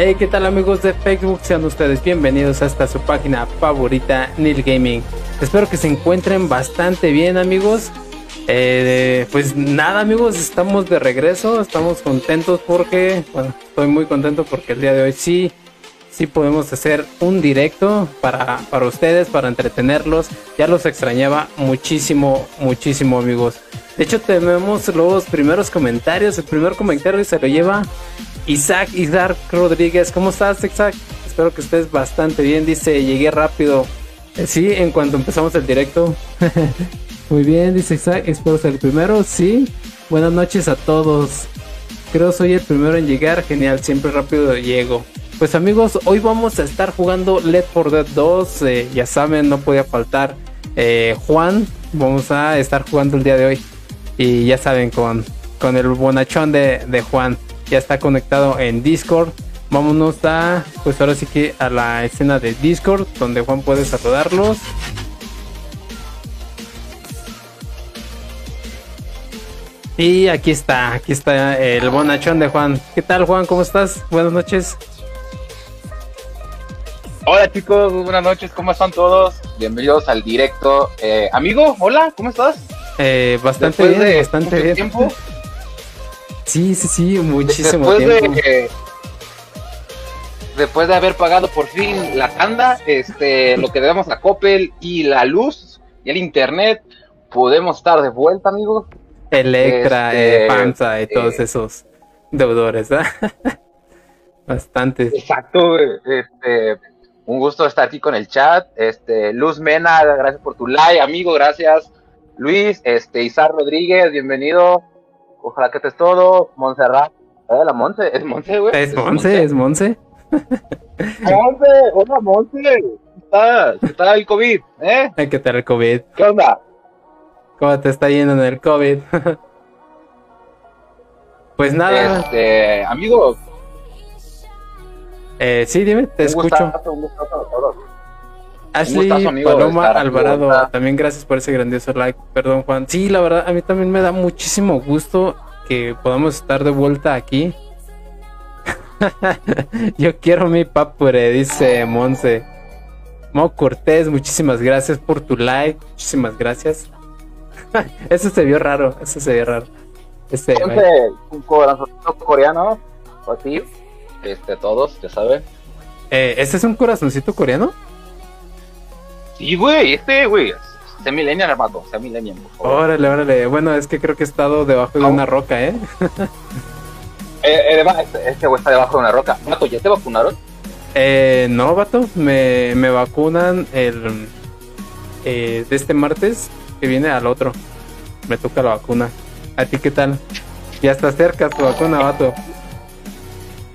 Hey, ¿qué tal amigos de Facebook? Sean ustedes bienvenidos a esta su página favorita, Nil Gaming. Espero que se encuentren bastante bien amigos. Eh, pues nada amigos, estamos de regreso, estamos contentos porque, bueno, estoy muy contento porque el día de hoy sí, sí podemos hacer un directo para, para ustedes, para entretenerlos. Ya los extrañaba muchísimo, muchísimo amigos. De hecho tenemos los primeros comentarios, el primer comentario se lo lleva Isaac Isaac Rodríguez. ¿Cómo estás Isaac? Espero que estés bastante bien, dice, llegué rápido. Eh, sí, en cuanto empezamos el directo. Muy bien, dice Isaac, espero ser el primero. Sí, buenas noches a todos. Creo soy el primero en llegar, genial, siempre rápido llego. Pues amigos, hoy vamos a estar jugando Let for Dead 2. Eh, ya saben, no podía faltar eh, Juan. Vamos a estar jugando el día de hoy. Y ya saben, con, con el bonachón de, de Juan. Ya está conectado en Discord. Vámonos a, pues ahora sí que a la escena de Discord, donde Juan puede saludarlos. Y aquí está, aquí está el bonachón de Juan. ¿Qué tal Juan? ¿Cómo estás? Buenas noches. Hola chicos, buenas noches, ¿cómo están todos? Bienvenidos al directo. Eh, amigo, hola, ¿cómo estás? Eh, bastante Después bien, de bastante bien. tiempo, Sí, sí, sí, muchísimo después tiempo. de después de haber pagado por fin la tanda, este, lo que debemos a Coppel y la luz y el internet, podemos estar de vuelta, amigos. Electra, Este, eh, Panza y eh, todos esos deudores, ¿verdad? Bastantes. Exacto, güey. este, un gusto estar aquí con el chat. Este, Luz Mena, gracias por tu like, amigo, gracias. Luis, este, Isar Rodríguez, bienvenido. Ojalá que estés todo. Montserrat, eh, la Monse, es Monse, güey. Es Monse, es Monse. Monse, hola Monse. ¿Qué tal? ¿Qué tal el COVID? ¿Eh? Hay que tener COVID. ¿Qué onda? ¿Cómo te está yendo en el COVID? pues nada, Este, amigo, eh, sí, dime, te un escucho. gustazo, un gustazo a todos. Ashley gustazo, amigo, Paloma aquí Alvarado, también gracias por ese grandioso like. Perdón, Juan. Sí, la verdad, a mí también me da muchísimo gusto que podamos estar de vuelta aquí. Yo quiero mi papure, dice Monse. Mo Cortés, muchísimas gracias por tu like. Muchísimas gracias. eso se vio raro, eso se vio raro. Este, un corazoncito coreano, así. Este, todos, ya saben. eh, ¿Este es un corazoncito coreano? Sí, güey, este, güey. Sea millennial, hermano. Sea millennial, por favor. Órale, órale. Bueno, es que creo que he estado debajo de Oh. una roca, ¿eh? Eh, eh, este, este güey está debajo de una roca. Mato, ¿ya te vacunaron? Eh, no, vato, me, me vacunan el eh, de este martes que viene al otro. Me toca la vacuna. ¿A ti qué tal? Ya está cerca tu vacuna, vato.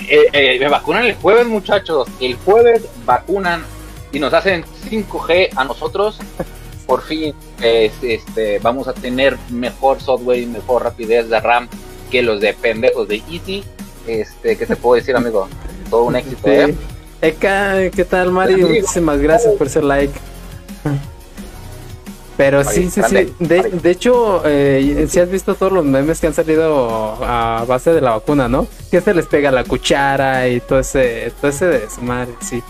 Eh, eh, me vacunan el jueves, muchachos. El jueves vacunan y nos hacen 5G a nosotros. Por fin, eh, este, vamos a tener mejor software y mejor rapidez de RAM que los de pendejos de Easy. Este, ¿qué te puedo decir, amigo? Todo un éxito, ¿eh? Eka, ¿qué tal, Mari? Amigo. Muchísimas gracias por ese like. Pero sí, Mari, sí, grande, sí. De, de hecho, eh, si has visto todos los memes que han salido a base de la vacuna, ¿no? Que se les pega la cuchara y todo ese, todo ese desmadre, sí.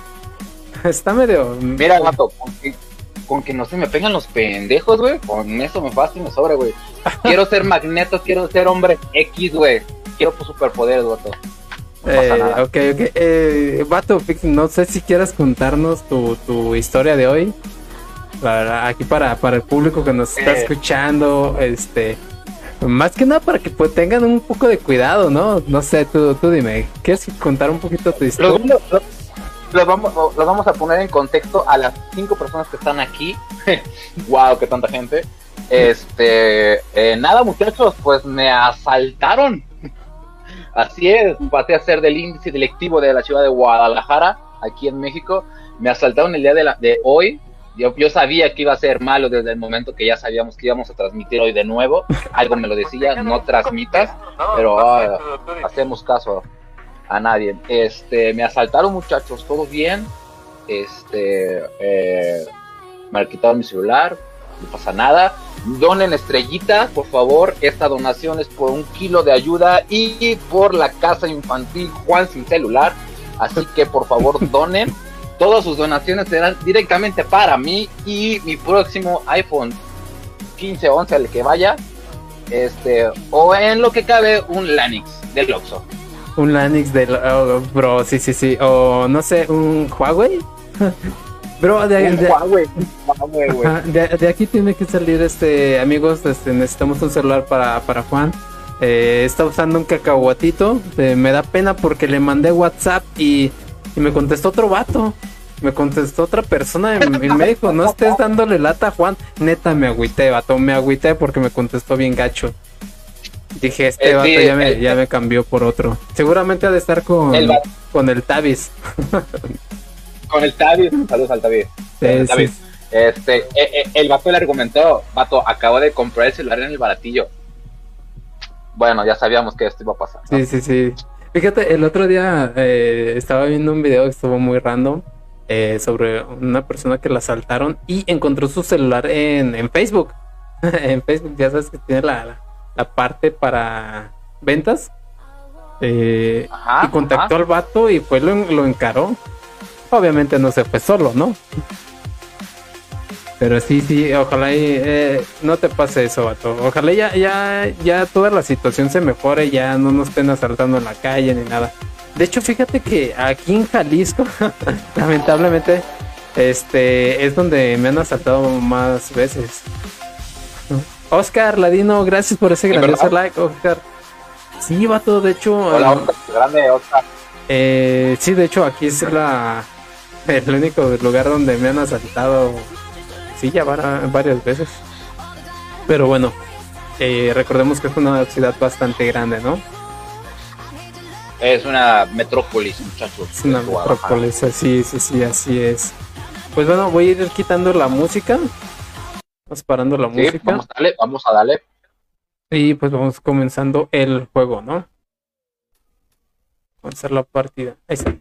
Está medio. Mira, gato, con que, con que no se me pegan los pendejos, güey. Con eso me basta y me sobra, güey. Quiero ser magneto, quiero ser hombre X, güey. Quiero superpoderes, gato. No Eh, ok, ok. Eh, Vato, no sé si quieras contarnos tu, tu historia de hoy. Para, aquí para, para el público que nos está Eh. escuchando, este. Más que nada para que pues, tengan un poco de cuidado, ¿no? No sé, tú, tú dime, ¿quieres contar un poquito tu Los, historia? vamos- los- los vamos, los vamos a poner en contexto a las cinco personas que están aquí. wow, qué tanta gente. Este, eh, nada, muchachos, pues me asaltaron. Así es, pasé a ser del índice delictivo de la ciudad de Guadalajara, aquí en México. Me asaltaron el día de, la, de hoy. Yo, yo sabía que iba a ser malo desde el momento que ya sabíamos que íbamos a transmitir hoy de nuevo. Algo me lo decía, no transmitas, pero ah, hacemos caso a nadie. Este, me asaltaron muchachos, todo bien. Este, eh, me quitaron mi celular, no pasa nada. Donen estrellita, por favor. Esta donación es por un kilo de ayuda y por la casa infantil Juan sin celular. Así que por favor donen. Todas sus donaciones serán directamente para mí y mi próximo iPhone 15, 11, al que vaya. Este, o en lo que cabe, un Lanix del Oxxo. Un Lanix del. oh, bro, sí, sí, sí. O no sé, un Huawei. Bro, de, de- Huawei. Ajá, de, de aquí tiene que salir este amigos este, necesitamos un celular para, para Juan Eh, está usando un cacahuatito eh, me da pena porque le mandé WhatsApp y, y me contestó otro vato me contestó otra persona y, y me dijo no estés dándole lata a Juan neta me agüité vato me agüité porque me contestó bien gacho dije este Eh, vato sí, ya me, eh, ya me cambió por otro seguramente ha de estar con El con el Tavis Con el Tavis, saludos al Tavis. Sí, El sí. Tavis. Este, eh, eh, el vato le argumentó, vato, acabo de comprar el celular en el baratillo. Bueno, ya sabíamos que esto iba a pasar. ¿no? Sí, sí, sí. Fíjate, el otro día eh, estaba viendo un video que estuvo muy random eh, sobre una persona que la asaltaron y encontró su celular en, en Facebook. en Facebook, ya sabes que tiene la, la, la parte para ventas. Eh, Ajá, y contactó ajá. al vato y fue lo, lo encaró. Obviamente no se fue solo, ¿no? Pero sí, sí, ojalá y, eh, no te pase eso, vato. Ojalá ya, ya, ya toda la situación se mejore, ya no nos estén asaltando en la calle ni nada. De hecho, fíjate que aquí en Jalisco, lamentablemente, este es donde me han asaltado más veces. Oscar Ladino, gracias por ese ¿De grandioso like, Oscar. Sí, vato, de hecho. Hola, eh, Oscar, grande Oscar. eh, sí, de hecho, aquí es la el único lugar donde me han asaltado. Sí, ya varias veces. Pero bueno, eh, recordemos que es una ciudad bastante grande, ¿no? Es una metrópolis, muchachos. Es una metrópolis, así, sí, sí, así es. Pues bueno, voy a ir quitando la música. Vamos parando la Sí, música. vamos a darle, vamos a darle. Y pues vamos comenzando el juego, ¿no? Comenzar la partida. Ahí está.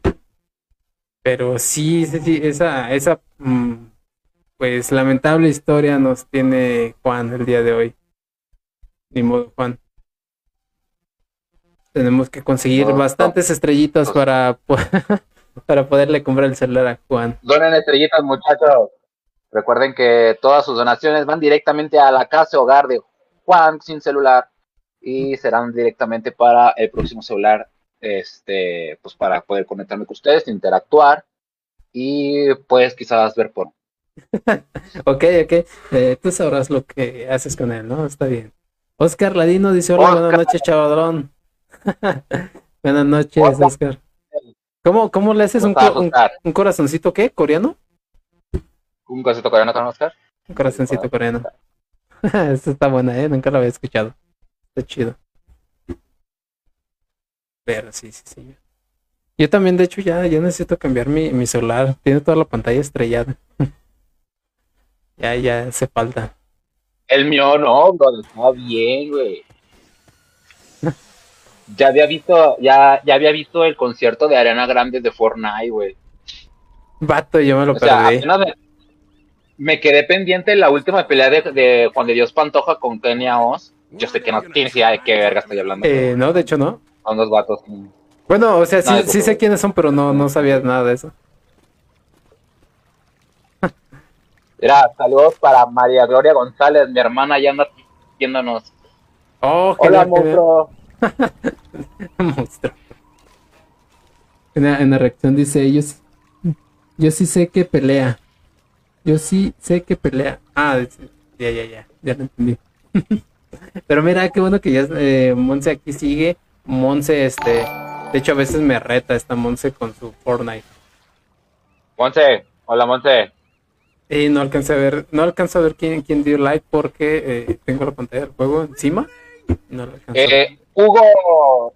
Pero sí, sí, esa, esa, mm, pues lamentable historia nos tiene Juan el día de hoy. Ni modo, Juan. Tenemos que conseguir No, no. bastantes estrellitas para, para poderle comprar el celular a Juan. Donen estrellitas, muchachos. Recuerden que todas sus donaciones van directamente a la casa hogar de Juan sin celular y serán directamente para el próximo celular, este, pues para poder conectarme con ustedes, interactuar y pues quizás ver por. Ok, ok. Eh, tú sabrás lo que haces con él, ¿no? Está bien. Oscar Ladino dice: Hola, Oscar. buenas noches, chavalón. buenas noches. Oscar. ¿Cómo, cómo le haces un corazoncito qué? ¿Coreano? ¿Un cosito coreano con Oscar? Un corazoncito coreano. Esto está buena, ¿eh? Nunca lo había escuchado. Está chido. Pero sí, sí, sí. Yo también, de hecho, ya, ya necesito cambiar mi, mi celular. Tiene toda la pantalla estrellada. ya, ya hace falta. El mío no, bro, está bien, güey. Ya había visto, ya, ya había visto el concierto de Arena Grande de Fortnite, güey. Vato, yo me lo O sea, perdí. apenas me, me quedé pendiente en la última pelea de, de Juan de Dios Pantoja con Kenia Oz. Yo sé que no tienes idea de qué verga estoy hablando. Eh, no, de hecho no. Son dos vatos. Bueno, o sea, sí, sé quiénes son, pero no, no sabía nada de eso. Mira, saludos para María Gloria González, mi hermana ya anda viéndonos. Oh, Hola, monstruo. Monstruo. En la, en la reacción dice, yo, sí- yo sí sé que pelea. Yo sí sé que pelea. Ah, ya, ya, ya, ya lo entendí. Pero mira, qué bueno que ya eh, Monse aquí sigue. Monse, este, de hecho a veces me reta esta Monse con su Fortnite. Monse, hola Monse. Y no alcancé a ver, no alcanzo a ver quién, quién dio like porque eh, tengo la pantalla del juego encima. No lo alcanzo. Eh, Hugo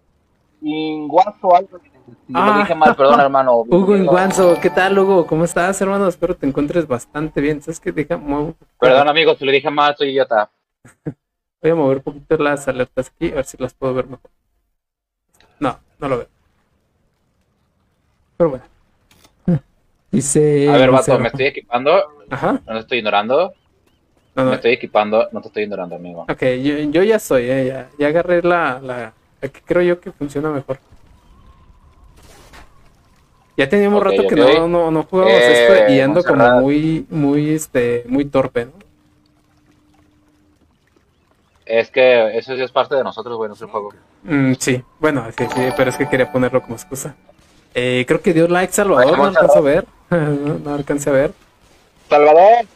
Inguazo, algo. Si Ah. lo dije mal, perdón, hermano. Hugo Inguanzo, ¿qué tal, Hugo? ¿Cómo estás, hermano? Espero te encuentres bastante bien. ¿Sabes qué? Deja, muevo- Perdón, amigo, si lo dije mal, soy idiota. Voy a mover un poquito las alertas aquí, a ver si las puedo ver mejor. No, no lo veo. Pero bueno. Dice. A ver, vato, me estoy equipando. Ajá. No te estoy ignorando. No, no. Me estoy equipando, no te estoy ignorando, amigo. Ok, yo, yo ya soy, eh, ya, ya agarré la, la, la que creo yo que funciona mejor. Ya teníamos rato que no, no, no jugábamos Eh, esto y ando como muy, muy, este, muy torpe, ¿no? Es que eso sí es parte de nosotros, güey, es el juego. Mm, sí, bueno, sí, sí, pero es que quería ponerlo como excusa. Eh, creo que dio like Salvador, no alcanzo a ver. no, no alcancé a ver. Salvador.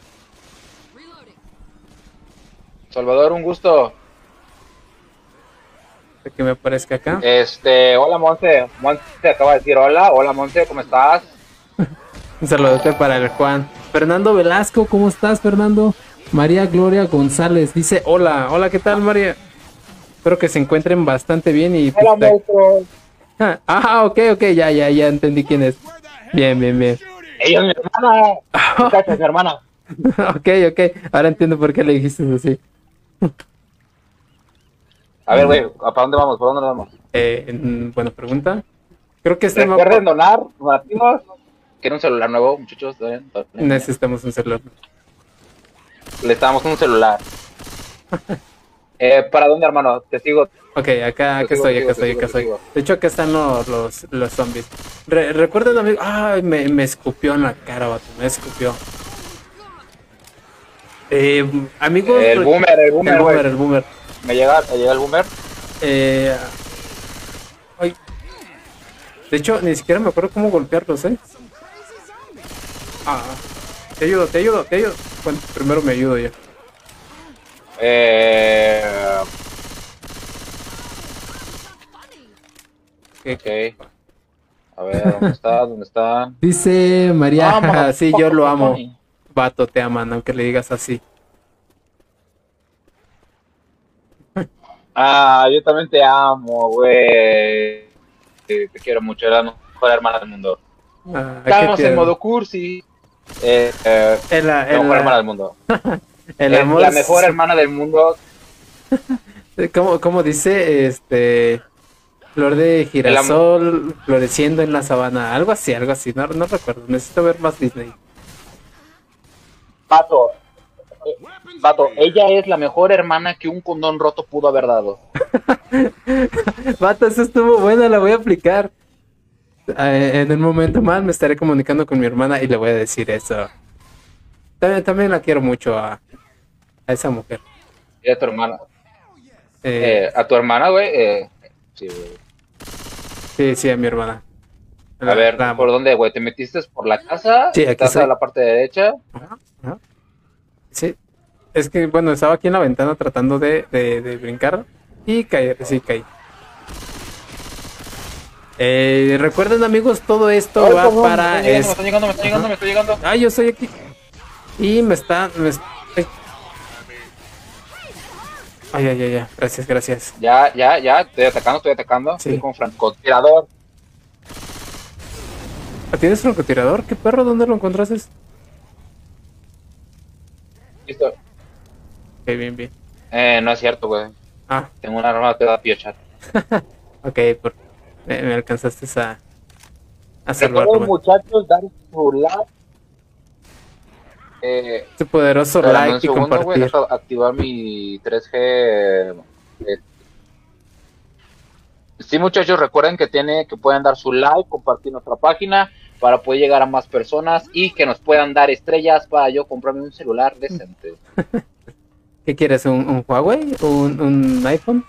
Salvador, un gusto. De que me aparezca acá. Este, hola Monse. Monse acaba de decir hola. Hola Monse, ¿cómo estás? Un saludote para el Juan. Fernando Velasco, ¿cómo estás, Fernando? María Gloria González dice: Hola, hola, ¿qué tal, María? Espero que se encuentren bastante bien y. Hola monstruo. Ah, ok, ok, ya, ya, ya entendí quién es. Bien, bien, bien. Ella es mi hermana. Muchacha, es mi hermana. ok, ok. Ahora entiendo por qué le dijiste así. A ver, güey, ¿para dónde vamos? ¿Por dónde nos vamos? Eh, buena pregunta. Creo que este Recuerden mapa donar, donativos. ¿Quieren un celular nuevo, muchachos? Necesitamos un celular. Le estamos un celular. Eh, ¿Para dónde, hermano? Te sigo. Ok, acá, acá sigo, estoy, acá sigo, estoy, acá estoy. De hecho, acá están los, los, los zombies. Re- recuerden, amigos. Ay, me, me escupió en la cara, vato. Me escupió. Eh, amigos. El boomer, el boomer, El boomer, el boomer. ¿Me llega, me llega el boomer? Eh, ay. De hecho, ni siquiera me acuerdo cómo golpearlos, ¿eh? Ah, te ayudo, te ayudo, te ayudo. Bueno, primero me ayudo yo. Eh, Ok. ok. A ver, ¿dónde está? ¿Dónde está? Dice María, Vámonos, sí, yo lo amo. Vato, te aman, aunque le digas así. Ah, yo también te amo, güey. Te, te quiero mucho, eres la mejor hermana del mundo. Ah, Estamos en modo cursi. Eh, eh, El, la el- mejor hermana del mundo. el Es amor la mejor hermana del mundo. ¿Cómo, cómo dice? Este. Flor de girasol floreciendo en la sabana. Algo así, algo así. No, no recuerdo. Necesito ver más Disney. Pato. Eh, Pato, ella es la mejor hermana que un condón roto pudo haber dado. Vato, eso estuvo buena, la voy a aplicar. Eh, en un momento más me estaré comunicando con mi hermana y le voy a decir eso. También, también la quiero mucho a, a esa mujer. Y a tu hermana. Eh, Eh, a tu hermana, güey. Eh, sí, güey. sí, sí, a mi hermana. A ver. ¿por dónde, güey? ¿Te metiste por la casa? Sí, aquí ¿Estás estoy. a la parte derecha? Ajá. Sí, es que bueno, estaba aquí en la ventana tratando de, de, de brincar y caer, sí, caí. Eh, recuerden amigos, todo esto Ay, va para... Me es- estoy llegando, me estoy llegando, me estoy llegando. Ah, yo estoy aquí. Y me está... me es- Ay, ay, ay, ay, gracias, gracias. Ya, ya, ya. Estoy atacando, estoy atacando. Sí. Estoy con francotirador. ¿Ah, ¿Tienes francotirador? ¿Qué perro? ¿Dónde lo encontraste? Listo. Ok, bien, bien. Eh, no es cierto, güey. Ah, Tengo una arma que da piochar. ok, por... me, me alcanzaste a... A salvar. Muchachos, dar su like. Eh, Este poderoso like y segundo, compartir. deja activar mi 3G. eh, Sí, muchachos, recuerden que tiene que pueden dar su like, compartir nuestra página para poder llegar a más personas y que nos puedan dar estrellas para yo comprarme un celular decente. ¿Qué quieres? ¿Un, un Huawei? ¿Un, un iPhone?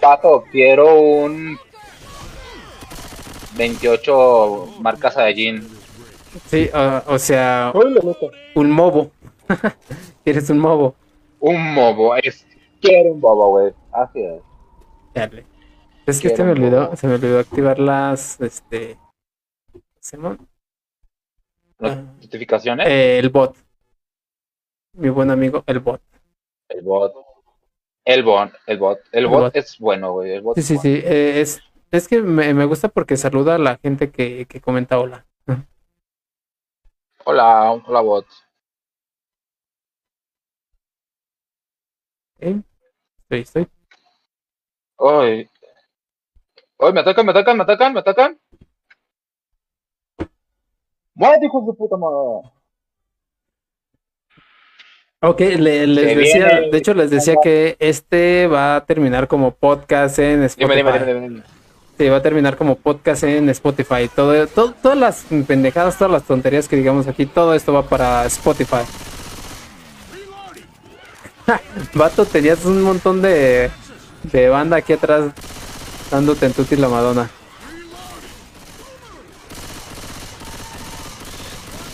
Pato, quiero un 28 marca Saiyajin. Sí, o, o sea, un mobo. ¿Quieres un mobo? Un mobo, es quiero un bobo, güey. Así es. Dale. Es que se me olvidó, se me olvidó activar las, este, ¿cómo se llama? Notificaciones. Eh, el bot. Mi buen amigo, el bot. El bot. El bot, el bot. El, El bot, bot. es bueno, güey. El bot Sí, sí, bueno. sí. eh, es, es que me, me gusta porque saluda a la gente que, que comenta hola. Hola, hola bot. ¿Eh? Estoy, estoy. Ay, me atacan, me atacan, me atacan, me atacan. ¡Muérete, hijos de puta madre! Ok, le- les decía, viene- de hecho les decía que este va a terminar como podcast en Spotify. Dime, dime, dime, dime, dime. Sí, va a terminar como podcast en Spotify. Todo, todo- todas las pendejadas, todas las tonterías que digamos aquí, todo esto va para Spotify. Vato, tenías un montón de, de banda aquí atrás dándote en tuti la Madonna.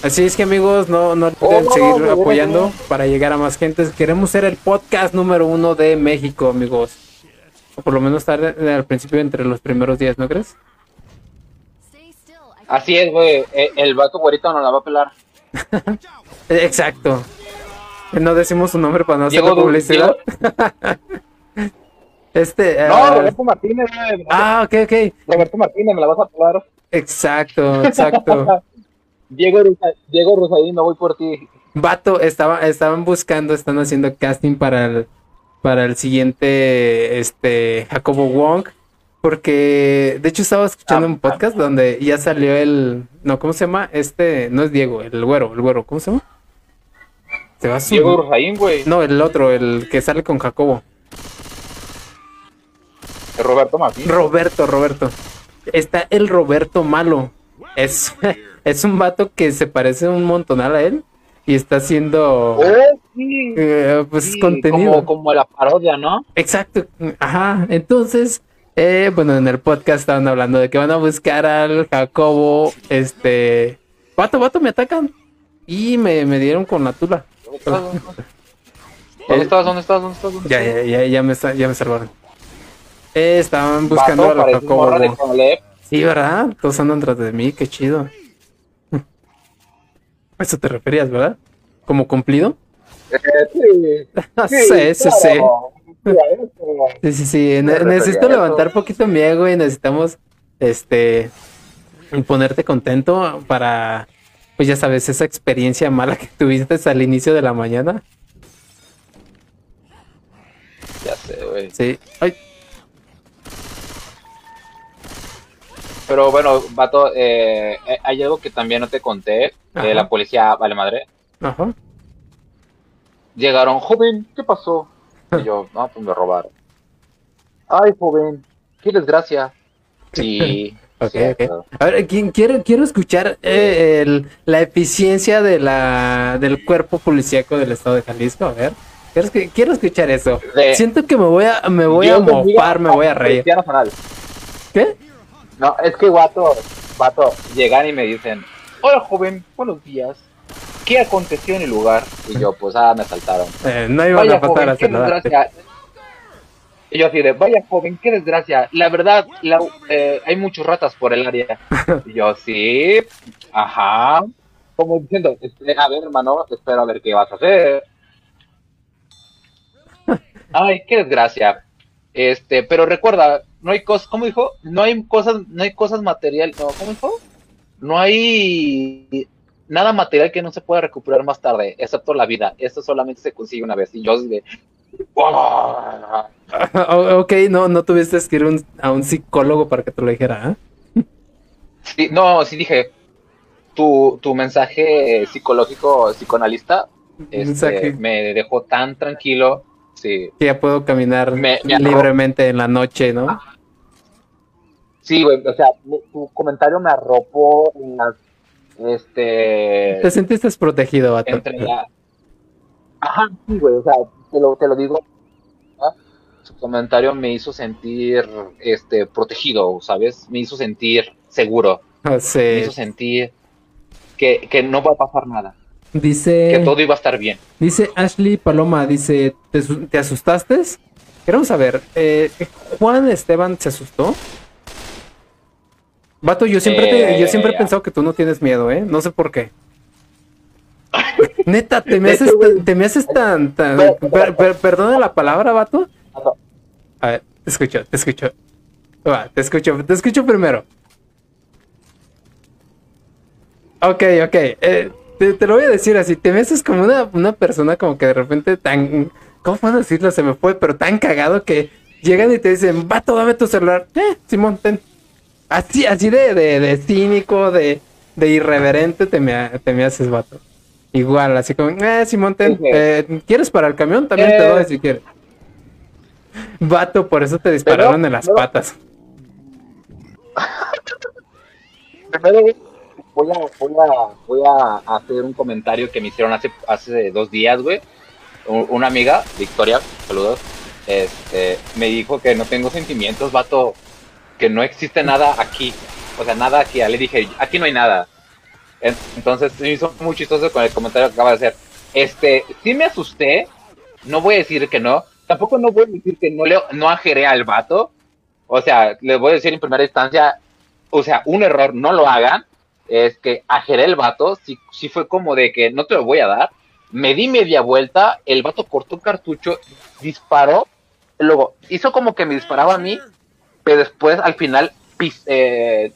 Así es que amigos, no, no olviden Oh, seguir apoyando para llegar a más gente. Queremos ser el podcast número uno de México, amigos. O por lo menos estar al principio entre los primeros días, ¿no crees? Así es, güey. eh, El vato güerito no la va a pelar. Exacto. No decimos su nombre para no hacer publicidad. este. No, ah, Roberto Martínez, ah, ok, ok. Roberto Martínez, me la vas a pelar. Exacto, exacto. Diego, Rusa- Diego Rosadín, no voy por ti. Vato, estaba, estaban buscando, están haciendo casting para el, para el siguiente, este, Jacobo Wong. Porque, de hecho, estaba escuchando Ah, un podcast donde ya salió el, no, ¿cómo se llama? Este, no es Diego, el güero, el güero, ¿cómo se llama? Se va a su- Diego Rosadín, güey. No, el otro, el que sale con Jacobo. Roberto Martínez. Roberto, Roberto. Está el Roberto malo. Es, es un vato que se parece un montonal a él y está haciendo Oh, sí. eh, pues Sí, contenido. Como, como la parodia, ¿no? Exacto. Ajá. Entonces, eh, bueno, en el podcast estaban hablando de que van a buscar al Jacobo. Este. Vato, vato, me atacan. Y me, me dieron con la tula. ¿Dónde estás? ¿Dónde estás? ¿Dónde estás? ¿Dónde Ya, estás? ya, ya, ya me, sa- ya me salvaron. Eh, estaban buscando Vato, pareces morra de. Sí, ¿verdad? Todos andan tras de mí, qué chido. A Eso te referías, ¿verdad? ¿Como cumplido? Eh, sí, sí, sí, sí. claro. Sí, a. Sí, sí, sí. Ne- Me refería necesito a levantar poquito mi ego y necesitamos, este, ponerte contento para, pues ya sabes, esa experiencia mala que tuviste al inicio de la mañana. Ya sé, güey. Sí. Ay, Pero bueno, vato, eh, eh, hay algo que también no te conté. Eh, la policía, vale madre. ajá. Llegaron, joven, ¿qué pasó? Y yo, no, pues me robaron. Ay, joven, qué desgracia. Sí. Ok, sí, ok. claro. A ver, ¿quién- quiero, quiero escuchar eh, el- la eficiencia de la, del cuerpo policíaco del estado de Jalisco. A ver, quiero, quiero escuchar eso. De- Siento que me voy a, me voy a mofar, me voy a reír. ¿Qué? No, es que vato, vato, llegan y me dicen, hola joven, buenos días. ¿Qué aconteció en el lugar? Y yo, pues, ah, me asaltaron. Eh, no iban Vaya a faltar joven, a qué desgracia. Y yo así de, vaya joven, qué desgracia. La verdad, la- eh, hay muchos ratas por el área. Y yo, sí, ajá. Como diciendo, a ver, hermano, espera a ver qué vas a hacer. Ay, qué desgracia. Este, pero recuerda, no hay cosas, ¿cómo dijo? No hay cosas, no hay cosas materiales, no, ¿cómo dijo? No hay nada material que no se pueda recuperar más tarde, excepto la vida. Esto solamente se consigue una vez. Y yo de, ok, no, no tuviste que ir un- a un psicólogo para que te lo dijera, ¿eh? Sí, no, sí dije, tu, tu mensaje psicológico, psicoanalista, este, me dejó tan tranquilo. Sí, Que ya puedo caminar Me- me libremente en la noche, ¿no? Sí, güey, o sea, tu comentario me arropó en las, este, Te sentiste protegido, vato. entre la... Ajá, sí, güey, o sea, te lo, te lo digo. Su comentario me hizo sentir, este, protegido, ¿sabes? Me hizo sentir seguro, Ah, me hizo sentir que, que no va a pasar nada, que Dice, todo iba a estar bien. dice Ashley Paloma, dice, ¿te, te asustaste? Queremos saber, eh, ¿Juan Esteban se asustó? Vato, yo siempre, te- yo siempre he Eh, pensado que tú no tienes miedo, ¿eh? No sé por qué. Neta, te me haces, tan- te me haces tan, tan, per- per- perdona la palabra, vato. A ver, te escucho, te escucho. Va, te escucho, te escucho primero. Ok, ok. eh, te, te lo voy a decir así. Te ves como una, una persona como que de repente tan... ¿Cómo puedo decirlo? Se me fue, pero tan cagado que llegan y te dicen, vato, dame tu celular. Eh, Simón, ten. Así, así de, de, de cínico, de, de irreverente te me, te me haces, vato. Igual, así como, eh, Simón, ten, eh, ¿quieres para el camión? También te Eh. doy si quieres. Vato, por eso te dispararon Pero- en las patas. Primero voy a, voy a, voy a hacer un comentario que me hicieron hace, hace dos días, güey. Una amiga, Victoria, saludos, este, me dijo que no tengo sentimientos, vato, que no existe nada aquí. O sea, nada aquí. Le dije, aquí no hay nada. En- Entonces me hizo muy chistoso con el comentario que acaba de hacer. Este, sí me asusté, no voy a decir que no, tampoco no voy a decir que no le, no ajeré al vato. O sea, les voy a decir en primera instancia, o sea, un error, no lo hagan. Es que ajeré el vato, sí, sí fue como de que no te lo voy a dar. Me di media vuelta, el vato cortó cartucho, disparó, luego hizo como que me disparaba a mí, pero después al final pis- eh,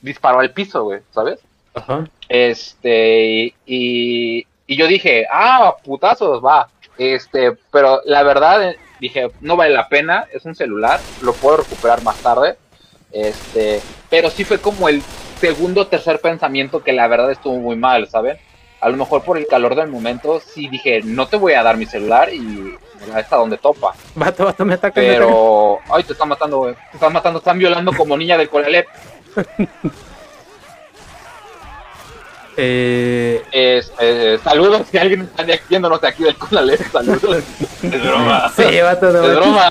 disparó al piso, güey, ¿sabes? Ajá. Este, y, y yo dije, ah, putazos, va. Este, pero la verdad, eh, dije, no vale la pena, es un celular, lo puedo recuperar más tarde. Este, pero sí fue como el segundo o tercer pensamiento que la verdad estuvo muy mal, ¿saben? A lo mejor por el calor del momento, sí dije, no te voy a dar mi celular y mira, hasta donde topa. Vato, vato, me ataca. Pero, ay, te están matando, güey. Te están matando, están violando como niña del Corelep. Eh, Es, eh, saludos si alguien está viéndonos de aquí del Conalep, saludos. es broma. sí, vato, no, Es broma.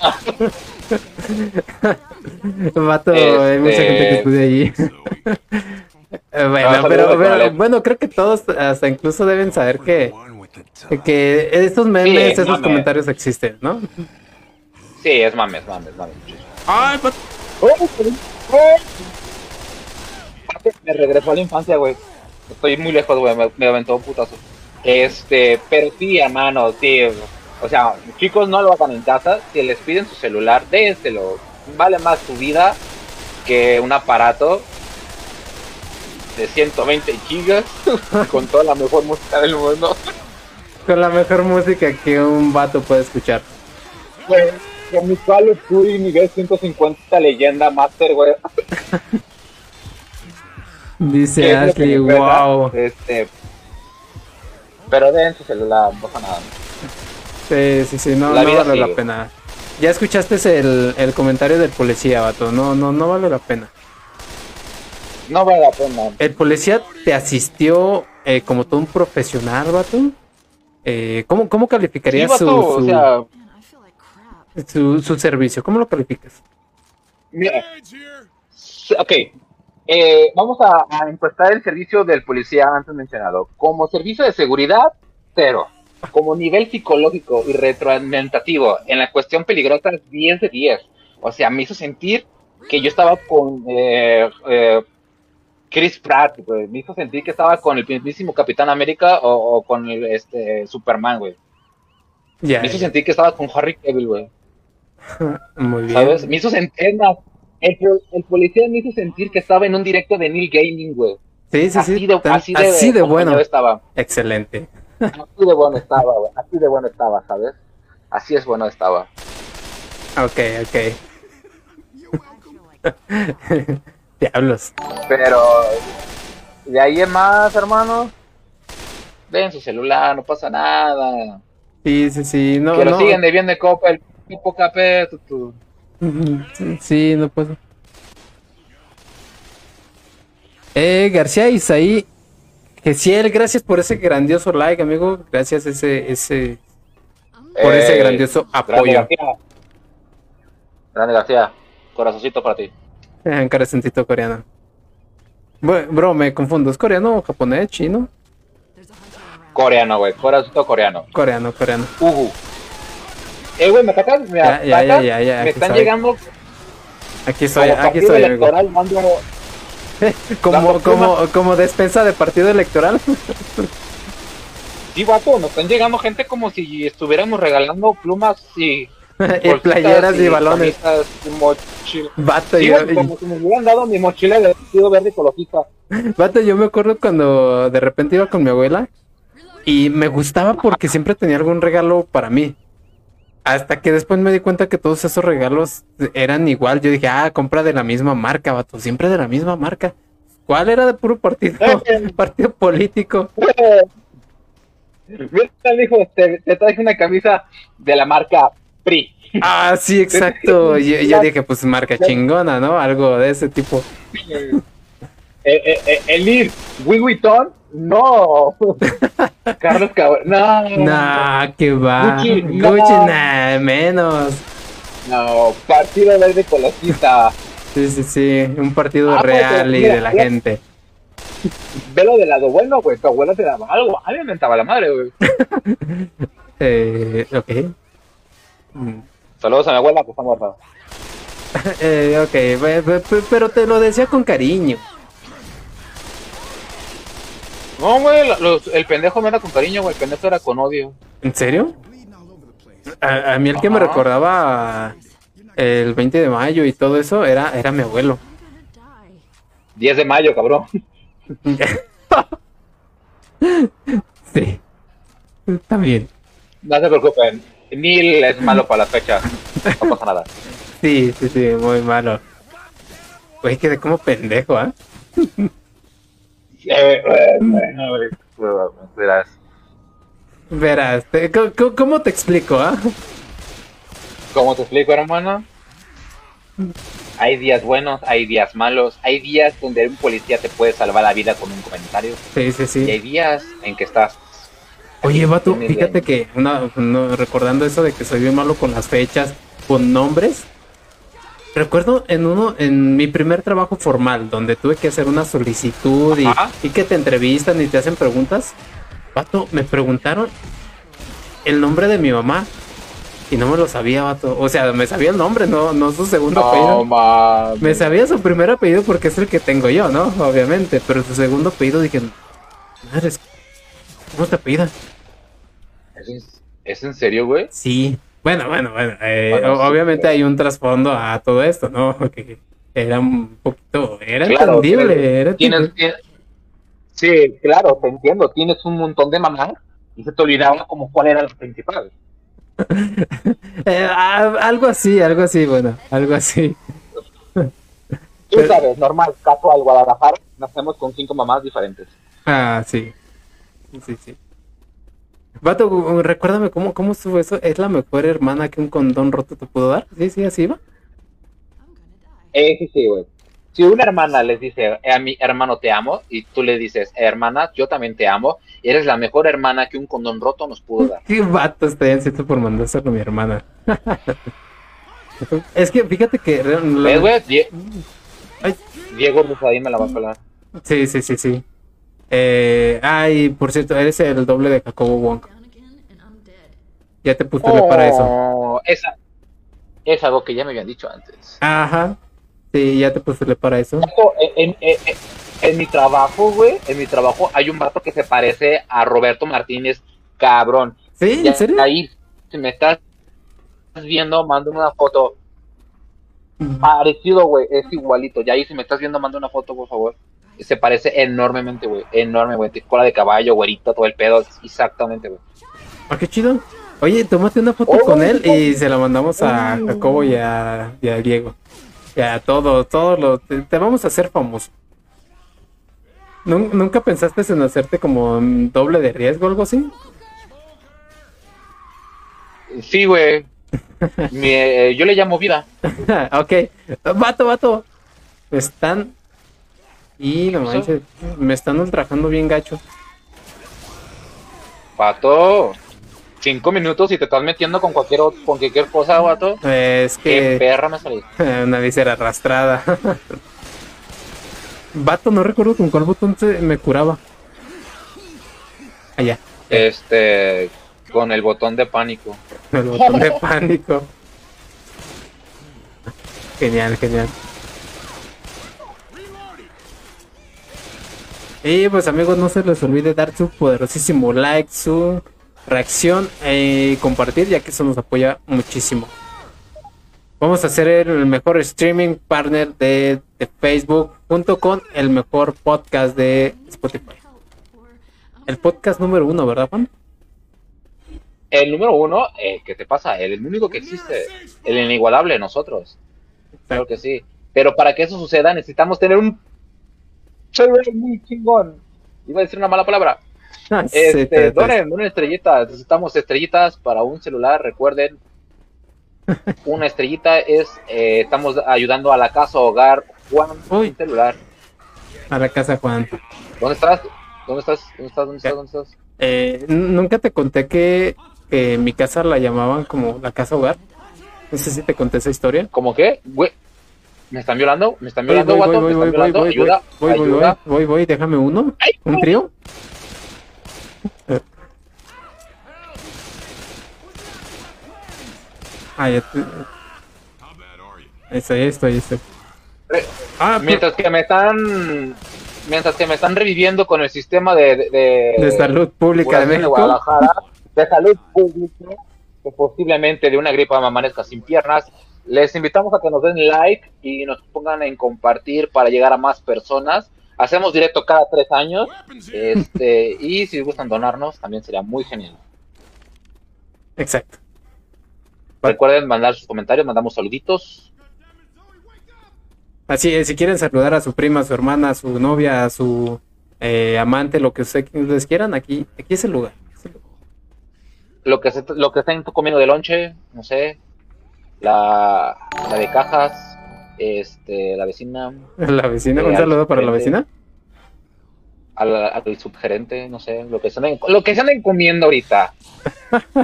Vato, hay mucha Este- gente que estudia allí. Bueno, pero, de pero, Conalep. bueno, creo que todos hasta incluso deben saber que, que estos memes, Sí, esos comentarios existen, ¿no? Sí, es mames, mames, mames. Ay, vato. Me regresó a la infancia, güey. Estoy muy lejos, güey. Me, me aventó un putazo. Este, pero sí, hermano, sí. O sea, chicos, no lo hagan en casa. Si les piden su celular, dénselo. Vale más su vida que un aparato de 120 gigas con toda la mejor música del mundo. Con la mejor música que un vato puede escuchar. Güey, con mi Call of Duty nivel 150 leyenda master, güey. Dice ¿Qué es lo que Ashley, wow. Este. Pero den su celular, no pasa nada. Sí, sí, sí, no, La no vale la pena. Ya escuchaste el, el comentario del policía, vato. No, no, no vale la pena. No vale la pena. ¿El policía te asistió eh, como todo un profesional, vato? Eh, ¿cómo, ¿Cómo calificarías su, o su, sea, su, su servicio? ¿Cómo lo calificas? mira. Ok. Eh, vamos a, a encuestar el servicio del policía antes mencionado. Como servicio de seguridad, cero. Como nivel psicológico y retroalimentativo, en la cuestión peligrosa, 10 de 10. O sea, me hizo sentir que yo estaba con eh, eh, Chris Pratt, güey. Me hizo sentir que estaba con el mismísimo Capitán América o, o con el este, Superman, güey. Ya, Me hizo sentir que estaba con Harry Cavill, güey. muy bien. ¿Sabes? Me hizo sentir, el, el policía me hizo sentir que estaba en un directo de Neil Gaming, güey. Sí, sí, así sí. de, tan- así de, así de bueno. estaba. Excelente. Así de bueno estaba, güey. Así de bueno estaba, ¿sabes? Así es bueno estaba. Ok, ok. Diablos. Pero de ahí en más, hermano. Ven su celular, no pasa nada. Sí, sí, sí. No, que lo siguen debiendo de copa, el tipo capé, tu, Sí, no puedo. Eh, García Isaí, Gesiel, gracias por ese grandioso like, amigo. Gracias ese, ese, por ese Eh, grandioso Grande apoyo. García. Grande García. Corazoncito para ti. Eh, encarecentito coreano. Bu- Bro, me confundo, ¿es coreano o japonés, chino? Coreano, güey. Corazoncito coreano. Coreano, coreano. Uhu. Eh, güey, me atacas, me Ya, ya, ya, atacas. ya, ya, me están llegando Aquí estoy, aquí estoy, electoral, mando Como, como, como despensa de partido electoral. Sí, vato, nos están llegando gente como si estuviéramos regalando plumas y, y bolsitas playeras y, balones. mochila. Vato, Sí, yo, como si me hubieran dado mi mochila de vestido verde ecologista. Vato, yo me acuerdo cuando de repente iba con mi abuela y me gustaba porque siempre tenía algún regalo para mí. Hasta que después me di cuenta que todos esos regalos eran igual. Yo dije, ah, compra de la misma marca, vato, siempre de la misma marca. ¿Cuál era de puro partido? partido político. Mira, dijo, te, te traje una camisa de la marca PRI. Ah, sí, exacto. Yo, yo dije, pues marca chingona, ¿no? Algo de ese tipo. Eh, eh, eh, el Vuitton, no. Carlos Caballero, no. Nah, que va. Gucci, Gucci, no. nah, menos. No, partido verde colosista. Sí, sí, sí. Un partido Ah, pues, real y mira, de la mira. gente. Velo del lado bueno, güey. Tu abuela te daba algo. A mí me la madre, güey. Eh, ok. Mm. Saludos a mi abuela, que está muerta. Eh, ok, pe- pe- pe- pero te lo decía con cariño. No, güey, los- el pendejo no era con cariño, güey. El pendejo era con odio. ¿En serio? A, a mí el que me recordaba el 20 de mayo y todo eso era, era mi abuelo. 10 de mayo, cabrón. sí. Está bien. No se preocupen. Neil es malo para las fechas. No pasa nada. Sí, sí, sí, muy malo. Güey, quedé como pendejo, ¿ah? Eh, eh, bueno, güey. Verás. Verás, co- co- ¿cómo te explico, ah? ¿Cómo te explico, hermano? Hay días buenos, hay días malos, hay días donde un policía te puede salvar la vida con un comentario Sí, sí, y hay sí. días en que estás Oye, vato, fíjate que una, no, recordando eso de que soy bien malo con las fechas, con nombres. Recuerdo en uno, en mi primer trabajo formal, donde tuve que hacer una solicitud y, que te entrevistan y te hacen preguntas. Vato, me preguntaron el nombre de mi mamá y no me lo sabía, vato. O sea, me sabía el nombre, no, no su segundo No, apellido. mames. Me sabía su primer apellido porque es el que tengo yo, ¿no? Obviamente, pero su segundo apellido dije, madres, ¿cómo te apellidas? ¿Es en, es en serio, güey? Sí, bueno, bueno, bueno. eh, Bueno, o- sí, obviamente hay un trasfondo a todo esto, ¿no? Que era un poquito, era Claro, entendible, era Tienes, tienes- Sí, claro, te entiendo. Tienes un montón de mamás y se te olvidaba como cuál era el principal. Eh, algo así, algo así, bueno, algo así. Tú sabes, normal, casual, Guadalajara, nacemos con cinco mamás diferentes. Ah, sí. Sí, sí. Vato, gu- recuérdame cómo, cómo estuvo eso. ¿Es la mejor hermana que un condón roto te pudo dar? Sí, sí, así va. Eh, sí, sí, güey. Si una hermana les dice "Eh, a mi hermano te amo y tú le dices hermana, yo también te amo, eres la mejor hermana que un condón roto nos pudo dar. Qué vato estoy ansioso por mandárselo a mi hermana. es que fíjate que... lo- ¿Ves, güey? Die-. Diego me la va a pelar. Sí, sí, sí, sí. Eh, ay, por cierto, eres el doble de Jacobo Wong. Ya te postulé para eso. Oh, Esa es algo que ya me habían dicho antes. Ajá. Sí, ya te postulé para eso. En, en- en- en mi trabajo, güey, en mi trabajo hay un vato que se parece a Roberto Martínez, cabrón. ¿Sí? Ya ¿En serio? Ahí, si me estás viendo, manda una foto. Parecido, güey, es igualito. Ya ahí, si me estás viendo, manda una foto, por favor. Se parece enormemente, güey. Enorme, güey. Cola de caballo, güerito, todo el pedo. Exactamente, güey. Ah, qué chido. Oye, tómate una foto Oh, con él oh. y se la mandamos a Jacobo y a, y a Diego. Y a todos, todos los... Te, te vamos a hacer famoso. ¿Nun- ¿Nunca pensaste en hacerte como doble de riesgo o algo así? Sí, güey. Eh, yo le llamo vida. ok. Vato, vato. Están... Y no ¿Qué manches, me están ultrajando bien gacho. Pato. Cinco minutos y te estás metiendo con cualquier, con cualquier cosa, vato. Es Qué que... perra me salí. Una visera arrastrada. Vato, no recuerdo con cuál botón se me curaba. Allá. Este. Con el botón de pánico. El botón de pánico. Genial, genial. Y pues amigos, no se les olvide dar su poderosísimo like, su reacción y compartir, ya que eso nos apoya muchísimo. Vamos a hacer el mejor streaming partner de, de Facebook junto con el mejor podcast de Spotify. El podcast número uno, ¿verdad, Juan? El número uno, eh, ¿qué te pasa? El, único que existe. El inigualable, nosotros. Claro que sí. Pero para que eso suceda, necesitamos tener un server muy chingón. Iba a decir una mala palabra. Ah, sí, te- Este, te- donen, donen estrellitas. Necesitamos estrellitas para un celular. Recuerden, una estrellita es, eh, estamos ayudando a la casa hogar Juan Uy. un celular. a la casa Juan. ¿Dónde estás? ¿Dónde estás? ¿Dónde estás? ¿Dónde estás? ¿Dónde estás? Eh, nunca te conté que, que mi casa la llamaban como la casa hogar. No sé si te conté esa historia. ¿Cómo qué? Güey, ¿Me están violando? ¿Me están violando, voy, guato? voy, ¿Me voy, están voy, violando? voy, ayuda, voy, voy, voy, ayuda. voy, voy, déjame uno. ¿Un trío? Ah, ya te... Ahí estoy, estoy, ahí estoy. Ah, Mientras que me están... Mientras que me están reviviendo con el sistema de... De, de- salud pública de México. Guadalajara, de salud pública, que posiblemente de una gripa amanezca sin piernas. Les invitamos a que nos den like y nos pongan en compartir para llegar a más personas. Hacemos directo cada tres años. Este, y si gustan donarnos, también sería muy genial. Exacto. Recuerden mandar sus comentarios, mandamos saluditos. Así es, si quieren saludar a su prima, a su hermana, a su novia, a su eh, amante, lo que ustedes quieran, aquí, aquí es el lugar. Es el lugar. Lo que, se, lo que estén comiendo de lonche, no sé. La, la de cajas, este, la vecina, La vecina, un saludo para la vecina. al, al subgerente, no sé, lo que se anden, lo que se anden comiendo ahorita.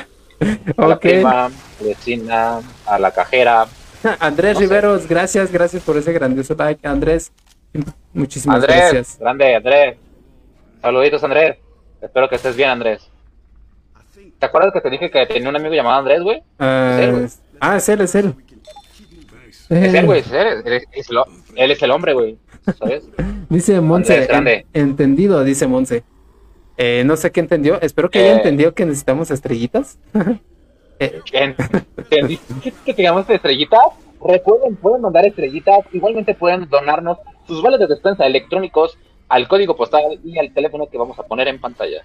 A la Ok. prima, a la vecina, a la cajera. Andrés No sé. Riveros, gracias, gracias por ese grandioso like, Andrés. Muchísimas Andrés, gracias. grande, Andrés. Saluditos, Andrés. Espero que estés bien, Andrés. ¿Te acuerdas que te dije que tenía un amigo llamado Andrés, güey? Ah. Ah, es él, es él. Es Eh, él, güey, es él, él es- lo- él es el hombre, güey. ¿Sabes? Dice Monse, en- entendido, dice Monse. Eh, no sé qué entendió, espero que haya Eh. entendido que necesitamos estrellitas. Eh, En- ¿Entendiste que tengamos estrellitas? Recuerden, pueden mandar estrellitas. Igualmente pueden donarnos sus vales de despensa electrónicos al código postal y al teléfono que vamos a poner en pantalla.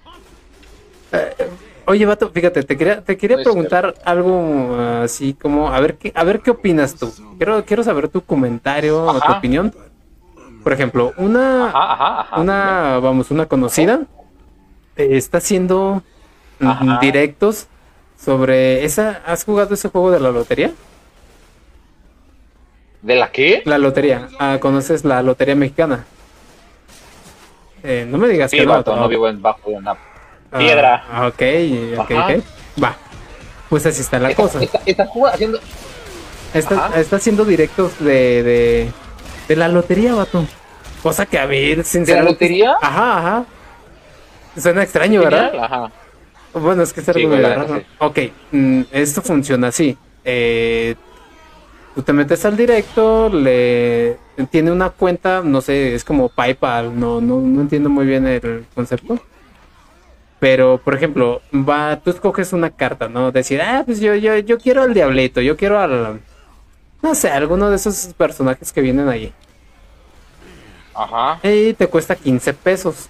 Oye, vato, fíjate, te quería, te quería preguntar algo ah, así como, a ver qué, a ver qué opinas tú. Quiero, quiero saber tu comentario o tu Ajá. opinión. Por ejemplo, una, Ajá, ajá, ajá. una, vamos, una conocida está haciendo mm, Ajá. directos sobre esa. ¿Has jugado ese juego de la lotería? ¿De la qué? La lotería. Ah, ¿Conoces la lotería mexicana? Eh, no me digas Sí, que no. vato, no ok. vivo en bajo de una piedra. ah, ok, ok, Ajá. ok. Va. Pues así está la Está- cosa. Está, está jugando- haciendo. Está, está haciendo directos de, de, de la lotería, vato. Cosa que a mí, sinceramente. lotería? Ajá, ajá. Suena extraño, ¿verdad? Ajá. Bueno, es que es algo Sí, la raro. sí. Ok, mm, esto funciona así. Eh, tú te metes al directo, le tiene una cuenta, no sé, es como PayPal, no, no, no entiendo muy bien el concepto. Pero, por ejemplo, va, tú escoges una carta, ¿no? Decir, ah, pues yo, yo, yo quiero al diablito, yo quiero al, no sé, alguno de esos personajes que vienen ahí. Ajá. Y te cuesta 15 pesos.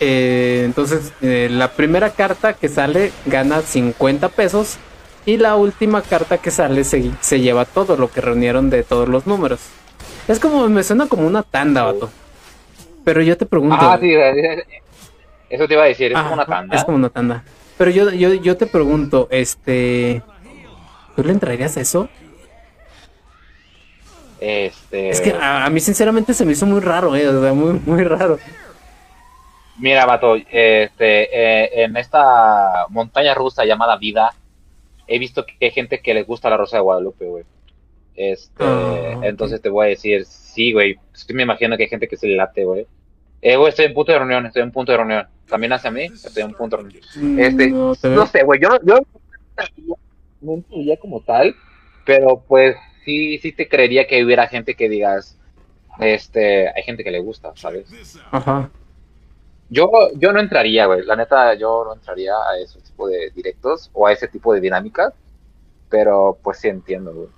Eh, entonces, eh, la primera carta que sale gana 50 pesos. Y la última carta que sale se, se lleva todo lo que reunieron de todos los números. Es como, me suena como una tanda, vato. Pero yo te pregunto. Ah, sí, eh, eso te iba a decir, es Ah, como una tanda. Es como una tanda. Pero yo, yo, yo te pregunto, este. ¿Tú le entrarías a eso? Este. Es que a, a mí, sinceramente, se me hizo muy raro, eh. O sea, muy, muy raro. Mira, vato, este, eh, en esta montaña rusa llamada vida, he visto que hay gente que les gusta la Rosa de Guadalupe, güey. Este, Ah, entonces te voy a decir, sí, güey, es que me imagino que hay gente que se le late, güey. Eh, güey, estoy en punto de reunión, estoy en punto de reunión. ¿También hacia mí? Estoy en punto reunión. Este, No, sé, güey, yo, yo no entendería como tal, pero pues sí, sí te creería que hubiera gente que digas, este, hay gente que le gusta, ¿sabes? Ajá. Yo, yo no entraría, güey. La neta, yo no entraría a ese tipo de directos o a ese tipo de dinámicas. Pero pues sí entiendo, güey.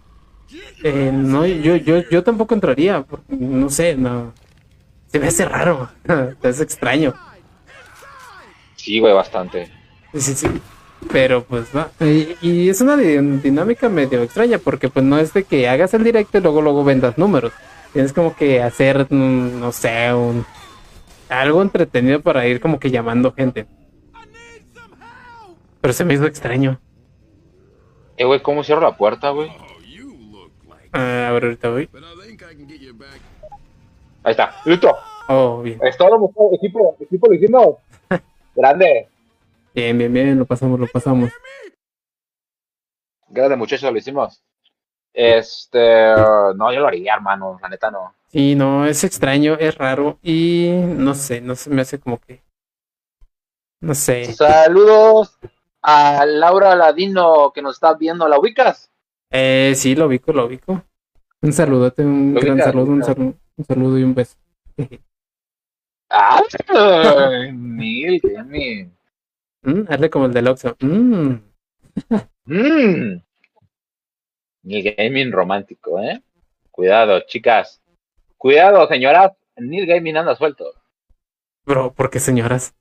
Eh, no, yo, yo, yo tampoco entraría, porque, no sé, no. Se me hace raro, es extraño. Sí, güey, bastante. Sí, sí, sí. Pero pues va. Y, y es una di- dinámica medio extraña, porque pues no es de que hagas el directo y luego luego vendas números. Tienes como que hacer, mm, no sé, un, algo entretenido para ir como que llamando gente. Pero se me hizo extraño. Eh, güey, ¿cómo cierro la puerta, güey? Ah, a ver, ahorita voy. Ahí está, listo. Oh, bien. Es todo, equipo, equipo lo hicimos. Grande, Bien, bien, bien, lo pasamos, lo pasamos. grande muchachos, lo hicimos. Este, no, yo lo haría, hermano, la neta no. Sí, no, es extraño, es raro y no sé, no se me hace como que. No sé. Saludos a Laura Ladino que nos está viendo, ¿la ubicas? Eh, sí, lo ubico, lo ubico. Un saludote, un gran ubicas, saludo, un saludo, un saludo y un beso. Ah, Gaming. Mm, hazle como el del Oxxo. Mm. Mm. Neil Gaming romántico, ¿eh? Cuidado, chicas. Cuidado, señoras. Neil Gaming anda suelto. Bro, ¿por qué señoras?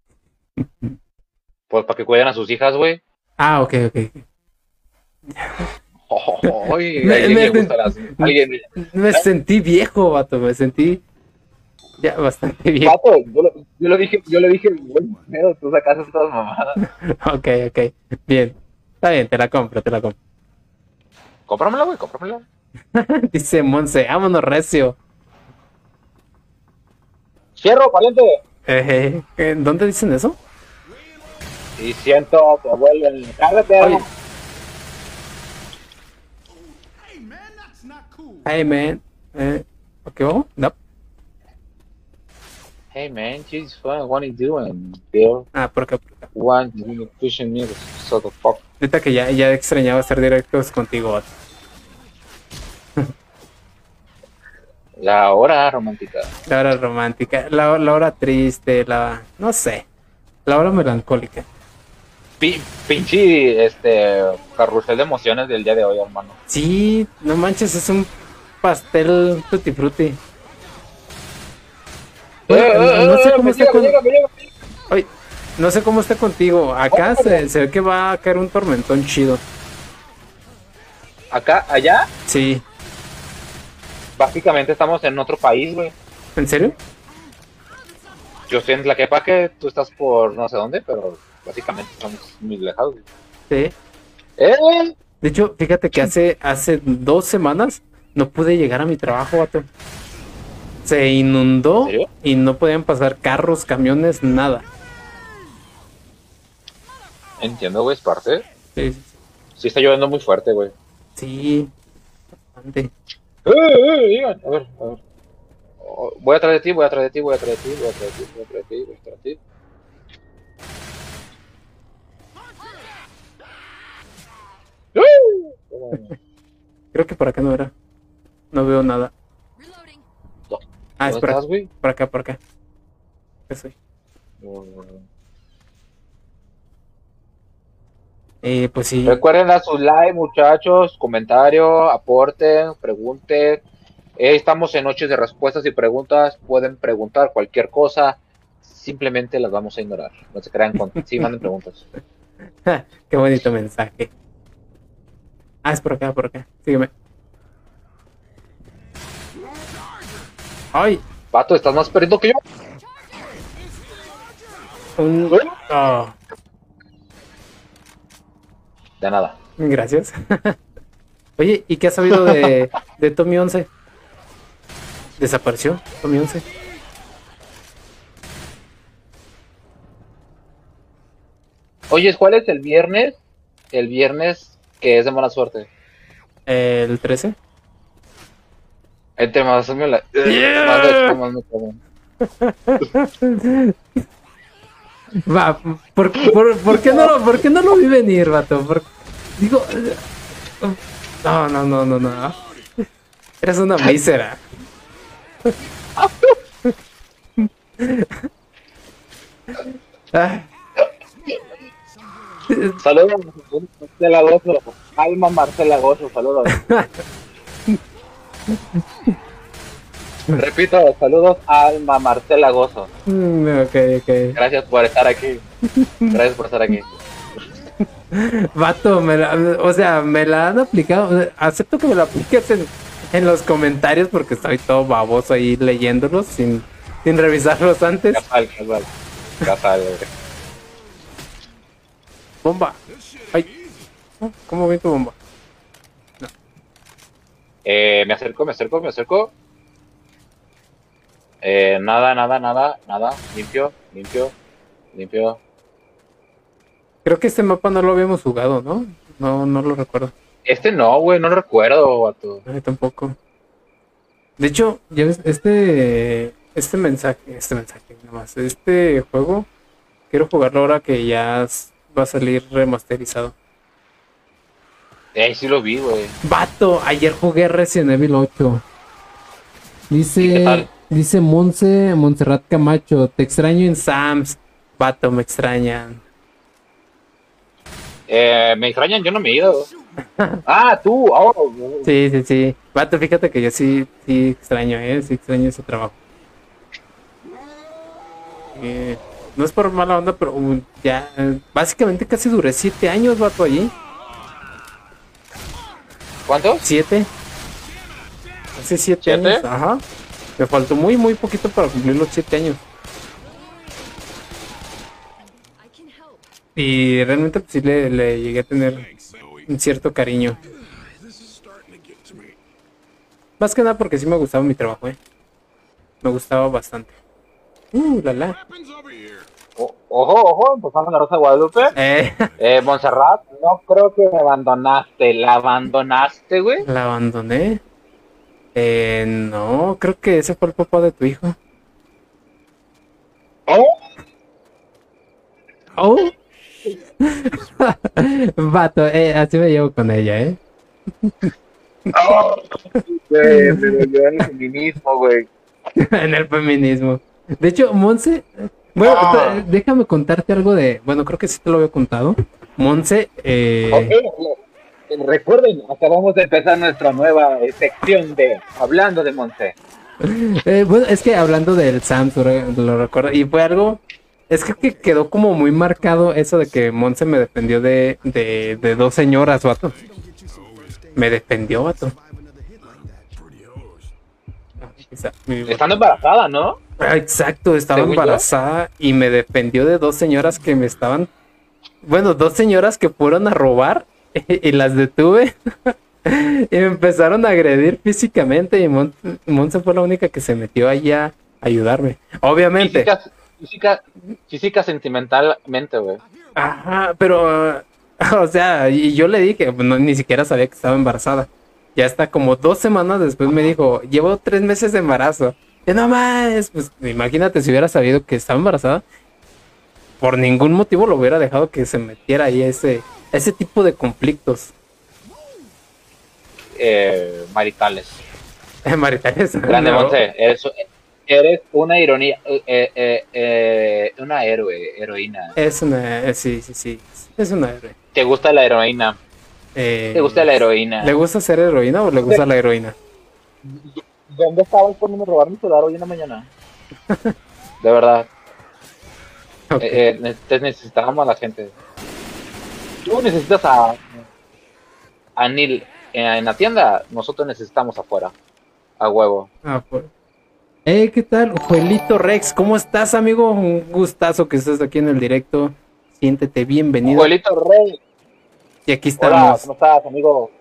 Pues para que cuiden a sus hijas, güey. Ah, ok, ok. Me- las- Me sentí viejo, vato, me sentí ya bastante. Vato, yo, lo, yo lo dije, yo le dije, pero tú sacas estas mamadas. Ok, ok, bien. Está bien, te la compro, te la compro. Cómpramela, güey, cómpramela. Dice Monse, vámonos recio. Cierro, pariente. Eh, eh, ¿Dónde dicen eso? Y siento que vuelven. Cállate. Oye. Hey, man. Eh, ¿Ok, vamos? No. Hey, man, Jesus, fun. What are you doing, Bill? Ah, por acá, por acá. One, you pushing me, so the fuck. Ahorita que ya, ya extrañaba hacer directos contigo. La hora romántica. La hora romántica, la, la hora triste, la... no sé. La hora melancólica. Pi- pinche, este, carrusel de emociones del día de hoy, hermano. Sí, no manches, es un pastel tutti frutti. Eh, eh, no sé eh, cómo está llega, con- me llega, me llega. Oye, no sé cómo está contigo. Acá se, se ve que va a caer un tormentón chido. Acá, allá, Sí, básicamente estamos en otro país, güey. ¿en serio? Yo estoy en Tlaquepaque, tú estás por no sé dónde, pero básicamente estamos muy lejados. Sí. ¡Eh! De hecho, fíjate que hace, hace dos semanas no pude llegar a mi trabajo, vato. Se inundó y no podían pasar carros, camiones, nada. Entiendo, güey, es parte. Sí, sí, Sí está lloviendo muy fuerte, güey. sí. Bastante. ¡Eh, eh, digan! A ver, a ver. Oh, voy atrás de ti, voy atrás de ti, voy atrás de ti, voy atrás de ti, voy atrás de ti, voy atrás de ti. Creo que por acá no era. No veo nada. Ah, es ¿Dónde por acá, estás, güey? por acá, por acá. Acá soy. Eh, pues sí. Recuerden dar su like, muchachos, comentario, aporten, pregunten. Eh, estamos en noches de respuestas y preguntas. Pueden preguntar cualquier cosa. Simplemente las vamos a ignorar. No se crean con. Sí, manden preguntas. Qué bonito mensaje. Ah, es por acá, por acá. Sígueme. Ay, Pato, estás más perdido que yo. un... Oh, De nada. gracias. Oye, ¿y qué has sabido de, de Tommy 11? ¿Desapareció Tommy 11? Oye, ¿cuál es el viernes? El viernes que es de mala suerte. ¿El 13? Entre más me la. Yeah. más de- más me cago. Va, ¿por, por, por qué no lo, ¿por qué no lo vi venir, vato? Por- digo... eh, No, no, no, no, no. Eres una mísera. Ah, Saludos, Marcela Gozo. Alma Marcela Gozo, saludos. Repito, saludos Alma Marcela Gozo. mm, ok, ok. Gracias por estar aquí. Gracias por estar aquí. Vato, me la- o sea, me la han aplicado. Acepto que me la apliques en, en los comentarios porque estoy todo baboso ahí leyéndolos sin, sin revisarlos antes. Casual. Casual, güey. Bomba. Ay. ¿Cómo vi tu bomba? Eh, me acerco, me acerco, me acerco. Eh, nada, nada, nada, nada. Limpio, limpio, limpio. Creo que este mapa no lo habíamos jugado, ¿no? No, no lo recuerdo. Este no, güey, no lo recuerdo, vato. Ay, tampoco. De hecho, ya ves, este, este mensaje, este mensaje nomás, este juego, quiero jugarlo ahora que ya va a salir remasterizado. Eh, sí lo vi, güey. Vato, ayer jugué Resident Evil 8. ¿Y qué Dice, dice Monse, Montserrat Camacho, te extraño en Sams. Vato, me extrañan. Eh, me extrañan, yo no me he ido. Ah, tú, oh, Sí, sí, sí. Vato, fíjate que yo sí, sí extraño, eh, sí extraño ese trabajo. Eh, no es por mala onda, pero um, ya, básicamente casi duré siete años, vato, allí. ¿Cuántos? ¿Siete? Hace siete, ¿Siete? años, ajá. Me faltó muy, muy poquito para cumplir los siete años. Y realmente pues, sí le, le llegué a tener un cierto cariño. Más que nada porque sí me gustaba mi trabajo, eh. Me gustaba bastante. Uh, la la. Ojo, ojo, empezando la Rosa de Guadalupe. Eh, Eh, Montserrat, no creo que me abandonaste. ¿La abandonaste, güey? la abandoné. Eh, no, creo que ese fue el papá de tu hijo. ¿Oh? Oh. Vato, eh, así me llevo con ella, eh. Oh, güey, me dolió el feminismo, güey. en el feminismo. De hecho, Monse, bueno, Ah. déjame contarte algo de, bueno, creo que sí te lo había contado. Monse, eh, Ok, le- recuerden, acabamos de empezar nuestra nueva eh, sección de Hablando de Monte. eh, bueno, es que hablando del Sams, lo recuerdo, y fue algo, es que, que quedó como muy marcado eso de que Monse me defendió de, de, de dos señoras, vato. Me defendió, vato. Estando embarazada, ¿no? Ah, Exacto, estaba yo. embarazada y me defendió de dos señoras que me estaban, bueno, dos señoras que fueron a robar y las detuve y me empezaron a agredir físicamente y Mon Monse fue la única que se metió ahí a ayudarme. Obviamente. Física, física, física sentimentalmente, güey. Ajá, pero, o sea, y yo le dije, pues, no, ni siquiera sabía que estaba embarazada. Ya hasta como dos semanas después me dijo, llevo tres meses de embarazo. No más, pues imagínate si hubiera sabido que estaba embarazada. Por ningún motivo lo hubiera dejado que se metiera ahí a ese, a ese tipo de conflictos. Eh, maritales. Maritales. Grande no. Monte, eres, eres una ironía, eh, eh, eh, una héroe, heroína. Es una, sí, sí, sí, es una héroe. ¿Te gusta la heroína? ¿Te gusta la heroína? ¿Le gusta ser heroína o le gusta la heroína? ¿Dónde estabas cuando me robaron mi celular hoy en la mañana? De verdad. Eh, eh, te necesitábamos a la gente. Tú necesitas a, a Neil en, en la tienda, nosotros necesitamos afuera. A huevo. Ah, pues. Hey, ¿qué tal? Juelito Rex, ¿cómo estás, amigo? Un gustazo que estés aquí en el directo. Siéntete bienvenido. Abuelito Rey, Y aquí hola, estamos. ¿cómo estás, amigo?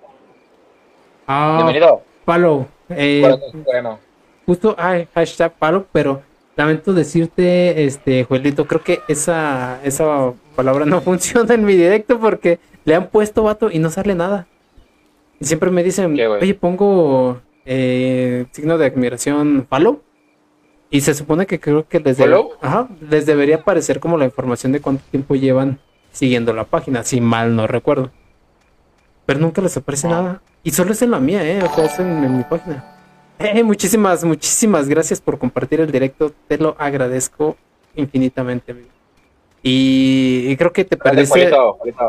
Ah, Bienvenido. Palo. Eh, Bueno, justo, ay, hashtag palo, pero lamento decirte, este, Juelito, creo que esa, esa palabra no funciona en mi directo porque le han puesto vato y no sale nada. Y siempre me dicen, oye, pongo eh, signo de admiración follow. Y se supone que creo que les, les debería aparecer como la información de cuánto tiempo llevan siguiendo la página, si mal no recuerdo. Pero nunca les aparece nada. Y solo es en la mía, ¿eh? O sea, es en, en mi página. Eh, muchísimas, muchísimas gracias por compartir el directo. Te lo agradezco infinitamente, amigo. Y, y creo que te perdiste,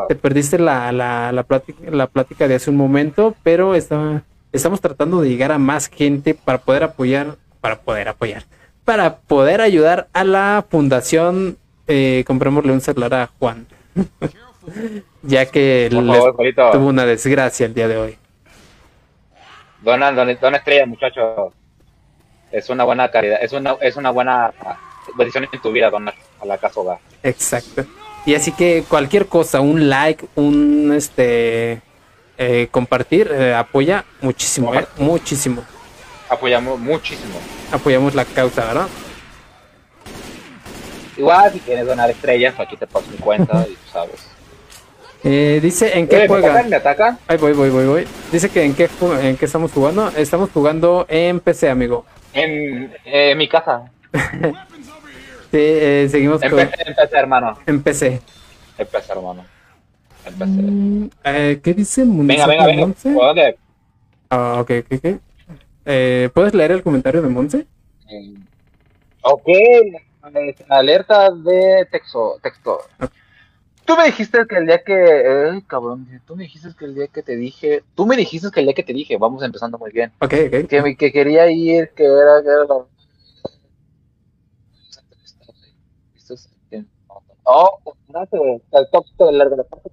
te perdiste la, la, la, plática, la plática de hace un momento, pero está, estamos tratando de llegar a más gente para poder apoyar, para poder apoyar, para poder ayudar a la fundación. Eh, comprémosle un celular a Juan, ya que les tuvo una desgracia el día de hoy. Dona, dona, dona estrella, muchachos. es una buena caridad, es una, es una buena decisión en tu vida donar a la casa hogar. Exacto. Y así que cualquier cosa, un like, un este eh, compartir, eh, apoya muchísimo, eh, muchísimo. Apoyamos muchísimo. Apoyamos la causa, ¿verdad? Igual si quieres donar estrellas, aquí te paso mi cuenta y tú sabes. Eh, dice en qué Eh, ¿Me juega. ¿Me atacan? Ahí voy, voy, voy, voy. Dice que en qué, en qué estamos jugando. Estamos jugando en PC, amigo. En eh, mi casa. Sí, eh, seguimos con Empecé, empecé, hermano. en PC. Empecé, hermano. Empecé. Mm, eh, ¿Qué dice Venga, venga, venga. Ah, ok, ok, ok. Eh, ¿Puedes leer el comentario de Monse? Ok, alerta de texto, texto. Tú me dijiste que el día que, eh, cabrón, tú me dijiste que el día que te dije, tú me dijiste que el día que te dije, vamos empezando muy bien, Ok, ok. que, me- que quería ir, que era, que era la... Oh, el top de la parte.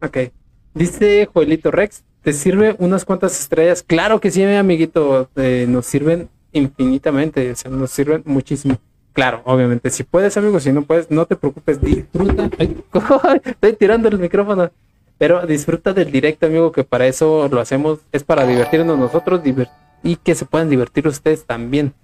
Ok. Dice Joelito Rex, ¿te sirve unas cuantas estrellas? Claro que sí, mi amiguito. eh, nos sirven infinitamente. O sea, nos sirven muchísimo. Claro, obviamente. Si puedes, amigo, si no puedes, no te preocupes. Disfruta. Estoy tirando el micrófono. Pero disfruta del directo, amigo, que para eso lo hacemos. Es para divertirnos nosotros y que se puedan divertir ustedes también.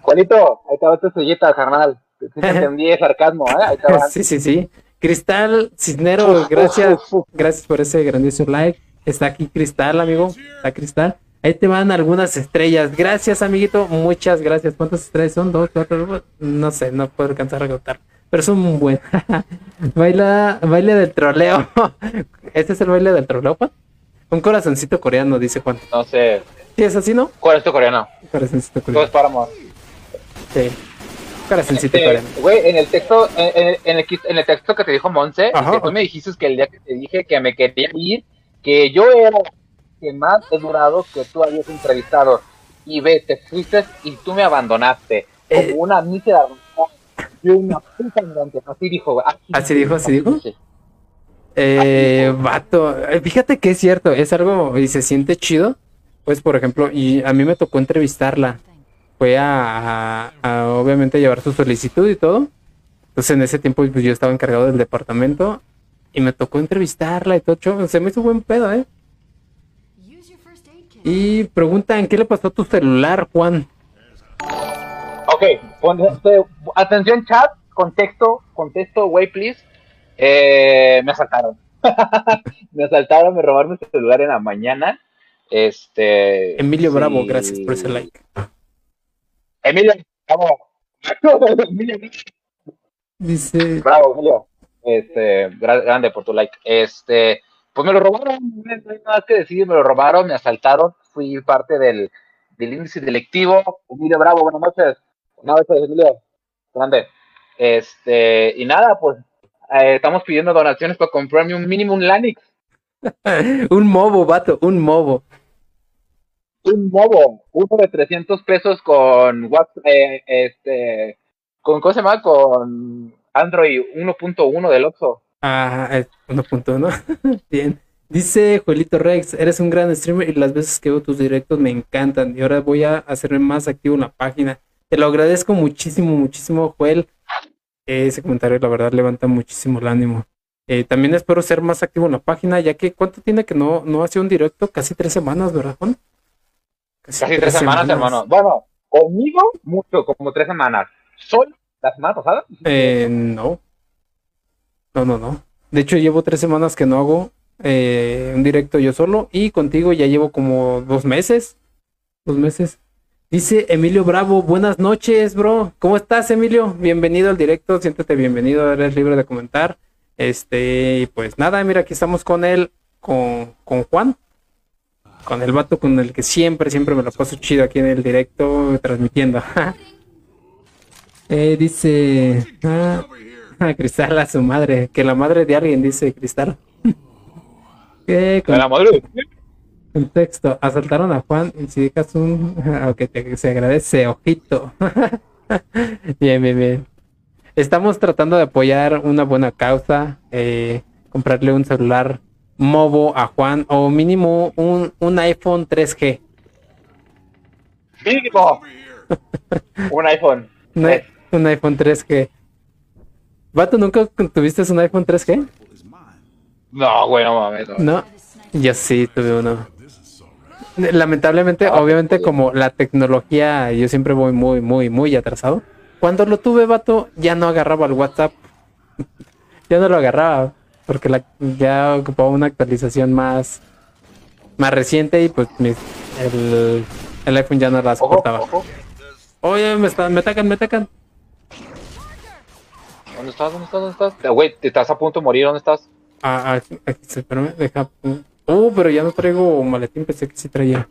Juanito, ahí te va tu estrellita, carnal. Sí te entendí el sarcasmo, ¿eh? Ahí. Sí, sí, sí. Cristal Cisnero, gracias. Gracias por ese grandioso like. Está aquí Cristal, amigo. Está Cristal. Ahí te van algunas estrellas. Gracias, amiguito. Muchas gracias. ¿Cuántas estrellas son? ¿Dos, cuatro? No sé, no puedo alcanzar a contar. Pero son un buen. Baila, baile del troleo. ¿Este es el baile del troleo, Juan? Un corazoncito coreano, dice Juan. No sé, ¿Sí es así, no? ¿cuál es tu coreano? Corazoncito coreano. para amor. Sí. Corazoncito Este, coreano. Güey, en el texto, en, en- en el, en el texto que te dijo Monse, tú me dijiste que el día que te dije que me quería ir, que yo era que más he durado que tú habías entrevistado. Y ve, te fuiste y tú me abandonaste. Como Eh. una mísera y una puta ignorante. Así dijo. ¿Así dijo? ¿Así dijo? Eh, vato, eh, fíjate que es cierto, es algo y se siente chido. Pues, por ejemplo, y a mí me tocó entrevistarla. Fue a, a- a, obviamente llevar su solicitud y todo. Entonces, en ese tiempo, pues yo estaba encargado del departamento y me tocó entrevistarla y todo. Se me hizo buen pedo, ¿eh? Y preguntan, ¿qué le pasó a tu celular, Juan? Ok, este, atención chat, contexto, contexto, güey, please. Eh, me asaltaron. me asaltaron, me robaron mi celular en la mañana. Este. Emilio sí. Bravo, gracias por ese like. Emilio, bravo. Emilio, Dice, bravo, Emilio. Este, gra- grande por tu like. Este, pues me lo robaron, no hay nada más que decir, me lo robaron, me asaltaron, fui parte del, del índice delictivo. Emilio Bravo, buenas noches. Buenas noches, Emilio. Grande. Este, y nada, pues eh, estamos pidiendo donaciones para comprarme un mínimo un Lanix, un mobo, vato, un mobo. un Movo, uno de 300 pesos con WhatsApp, eh, este, con, ¿cómo se llama? Con Android 1.1 del Oxxo. Ah, es 1.1. Bien. Dice Juelito Rex, eres un gran streamer y las veces que veo tus directos me encantan. Y ahora voy a hacerme más activo en la página. Te lo agradezco muchísimo, muchísimo, Joel. Ese comentario, la verdad, levanta muchísimo el ánimo. Eh, también espero ser más activo en la página, ya que ¿cuánto tiene que no, no hace un directo? Casi tres semanas, ¿verdad, Juan? Casi tres semanas, hermano. Bueno, conmigo mucho, como tres semanas. Solo la semana pasada. Eh, no. No, no, no. De hecho, llevo tres semanas que no hago eh, un directo yo solo y contigo ya llevo como dos meses. Dos meses. Dice Emilio Bravo, buenas noches, bro. ¿Cómo estás, Emilio? Bienvenido al directo, siéntete bienvenido, eres libre de comentar. Este, pues nada, mira, aquí estamos con él, con, con Juan, con el vato con el que siempre, siempre me lo paso chido aquí en el directo, transmitiendo. Eh, dice ah, ah, Cristal a su madre, que la madre de alguien dice Cristal. ¿Qué De la madre. contexto? Asaltaron a Juan y si dejas un aunque te se agradece, ojito. bien, bien, bien. Estamos tratando de apoyar una buena causa, eh, comprarle un celular Movo a Juan o mínimo un, un iPhone 3G. Mínimo. Un iPhone. Un, un iPhone 3G. Vato, ¿nunca tuviste un iPhone 3G? No, güey, no mames. no. No, yo sí tuve uno. Lamentablemente, Ah, obviamente, sí. como la tecnología, yo siempre voy muy, muy, muy atrasado. Cuando lo tuve, vato, ya no agarraba el WhatsApp. ya no lo agarraba, porque la, ya ocupaba una actualización más, más reciente y pues mis- el, el iPhone ya no la Ojo, soportaba. ojo. Oye, me, están, me atacan, me atacan. ¿Dónde estás? ¿Dónde estás? ¿Dónde estás? Güey, te estás a punto de morir. ¿Dónde estás? Ah, ah, aquí, sí, espérame, deja. Uh, pero ya no traigo maletín, pensé que sí traía.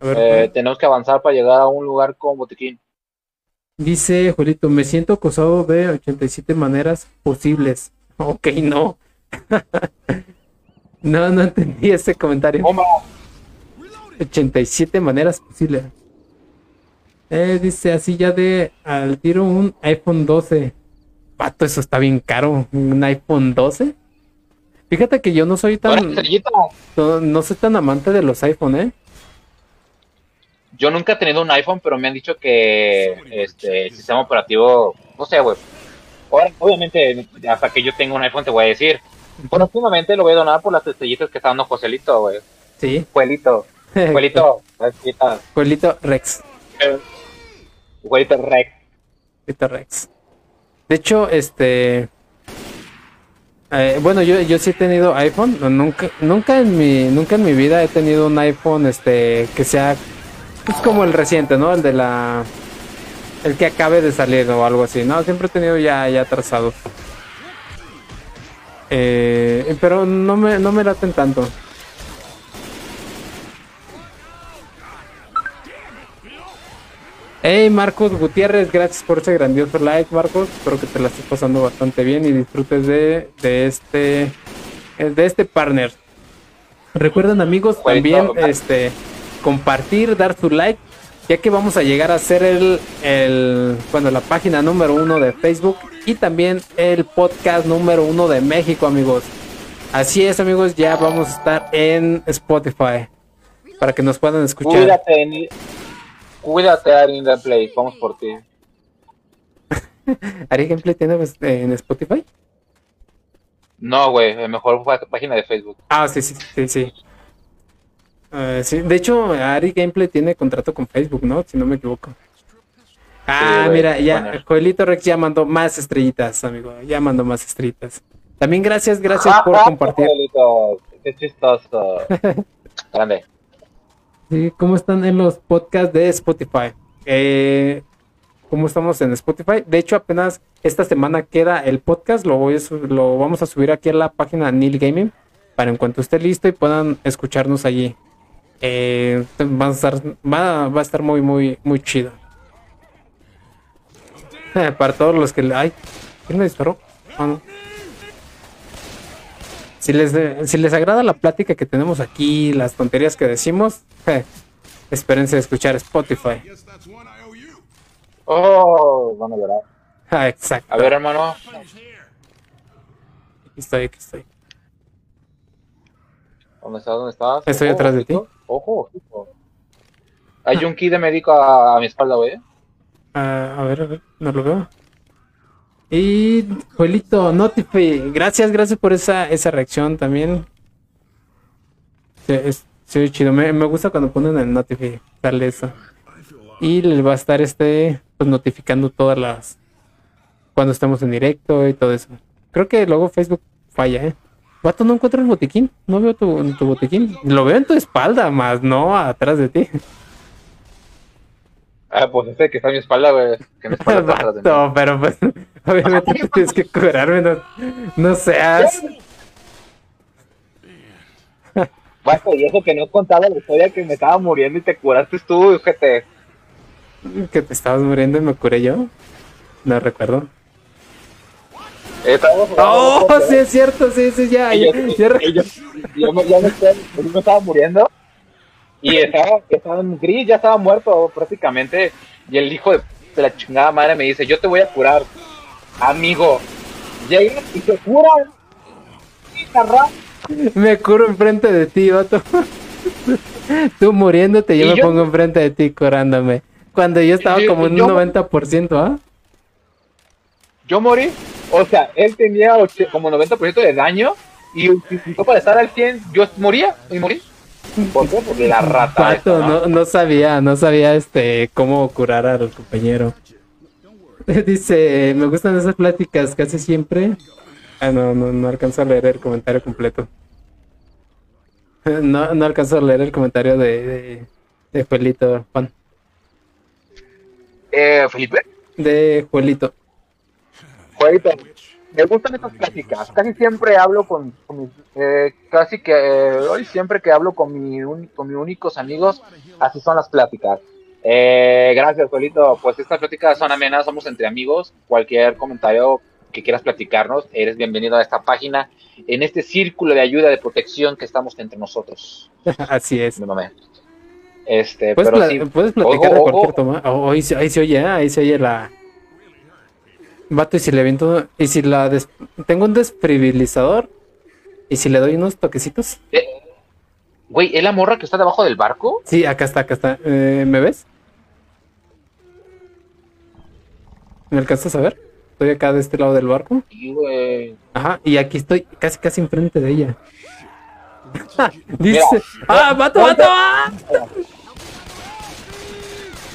A ver, Eh, tenemos que avanzar para llegar a un lugar con botiquín. dice Julito, me siento acosado de 87 maneras posibles. Ok, no. no, no entendí ese comentario. Toma. 87 maneras posibles. Eh, dice así ya de al tiro un iPhone 12. Pato, eso está bien caro. Un iPhone 12. Fíjate que yo no soy ¿No eres tan no, no soy tan amante de los iPhone, ¿eh? Yo nunca he tenido un iPhone, pero me han dicho que este el sistema operativo, no sé, güey. Ahora, obviamente, hasta que yo tenga un iPhone te voy a decir. Próximamente lo voy a donar por las estrellitas que está dando Joselito, güey. Sí. Juelito, estrellita. Juelito Rex. Juelito Rex. Juelito Rex. De hecho, este eh, bueno, yo, yo sí he tenido iPhone, nunca, nunca en mi, nunca en mi vida he tenido un iPhone este que sea es como el reciente, ¿no? El de la el que acabe de salir o algo así, ¿no? Siempre he tenido ya, ya atrasado. Eh, pero no me, no me laten tanto. Hey Marcos Gutiérrez, gracias por ese grandioso like, Marcos. Espero que te la estés pasando bastante bien y disfrutes de, de este de este partner. Recuerden amigos también este compartir, dar su like, ya que vamos a llegar a ser el, el bueno la página número uno de Facebook y también el podcast número uno de México, amigos. Así es, amigos, ya vamos a estar en Spotify para que nos puedan escuchar. Cuídate, cuídate, Ari Play. Vamos por ti. ¿Ari Gameplay tiene pues, en Spotify? No, güey, mejor pá- página de Facebook. Ah, sí, sí, sí, sí. Eh, sí. De hecho, Ari Gameplay tiene contrato con Facebook, ¿no? Si no me equivoco. Ah, mira, ya, bueno. Joelito Rex ya mandó más estrellitas, amigo. Ya mandó más estrellitas. También gracias, gracias por ah, compartir. Qué chistoso. Grande. Sí, ¿Cómo están en los podcasts de Spotify? Eh, ¿Cómo estamos en Spotify? De hecho, apenas esta semana queda el podcast. Lo, voy a lo vamos a subir aquí a la página Neil Gaming para en cuanto esté listo y puedan escucharnos allí. Eh, va, a estar, va, va a estar muy, muy, muy chido. para todos los que... Ay, ¿quién me disparó? Ah, no. Si les, de- si les agrada la plática que tenemos aquí, las tonterías que decimos, je, espérense a escuchar Spotify. Oh, van a llorar. Ah, exacto. A ver, hermano. Aquí estoy, aquí estoy. ¿Dónde estás? ¿Dónde estás? Estoy Ojo, atrás de ti. Ojo, ojito. Hay un kit de médico a, a mi espalda, güey. Ah, a ver, a ver, no lo veo. Y Juelito, Notify, gracias, gracias por esa, esa reacción también. Sí, es, sí, chido. Me, me gusta cuando ponen el Notify, darle eso. Y les va a estar este, pues notificando todas las. Cuando estemos en directo y todo eso. Creo que luego Facebook falla, ¿eh? Vato, no encuentro el botiquín. No veo tu, tu botiquín. Lo veo en tu espalda, más no atrás de ti. Ah, pues ese que está a mi espalda, güey. Que mi espalda está atrás de mí. Pero pues obviamente tienes que curarme, no, no seas. Vato, y eso que no he contado la historia que me estaba muriendo y te curaste tú, gente. Que te estabas muriendo y me curé yo. No recuerdo. Oh, sí es cierto, sí, sí, ya, Y yo, ya re- y yo, y yo me, ya me estaba, yo me estaba muriendo y estaba, estaba en gris, ya estaba muerto prácticamente. Y el hijo de la chingada madre me dice: Yo te voy a curar, amigo. Llegan y se carra- me curo enfrente de ti, vato. Tú muriéndote, yo me yo- pongo enfrente de ti curándome. Cuando yo estaba Yo- como en yo- un 90%, ¿ah? Yo morí, o sea, él tenía como 90% de daño y y para estar al 100 yo moría y morí. ¿Por qué? Porque la rata. Pato, esa, no, no sabía, no sabía este cómo curar al compañero. Dice, me gustan esas pláticas casi siempre. Ah, no, no, no alcanzo a leer el comentario completo. No, no alcanzo a leer el comentario de, de, de Juelito, Juan. Eh, Felipe, De Juelito. Jueguito, me gustan estas pláticas. Casi siempre hablo con, con mis, eh, casi que eh, hoy siempre que hablo con, mi con mis únicos amigos, así son las pláticas. Eh, gracias, Juelito. Pues estas pláticas son amenas, somos entre amigos. Cualquier comentario que quieras platicarnos, eres bienvenido a esta página, en este círculo de ayuda, de protección que estamos entre nosotros. Así es. Me mamé. Este, ¿Puedes, pero sí. puedes platicar de cualquier toma? Oh, ahí, se, ahí se oye, ¿eh? ahí se oye la... Vato, y si le aviento... Y si la... des- Tengo un desprivilizador. Y si le doy unos toquecitos. Eh, Güey, ¿es la morra que está debajo del barco? Sí, acá está, acá está. Eh, ¿Me ves? ¿Me alcanzas a ver? Estoy acá de este lado del barco. Sí, güey. Ajá, y aquí estoy casi casi enfrente de ella. Dice... Mira. ¡Ah, vato, vato! ¡Ah!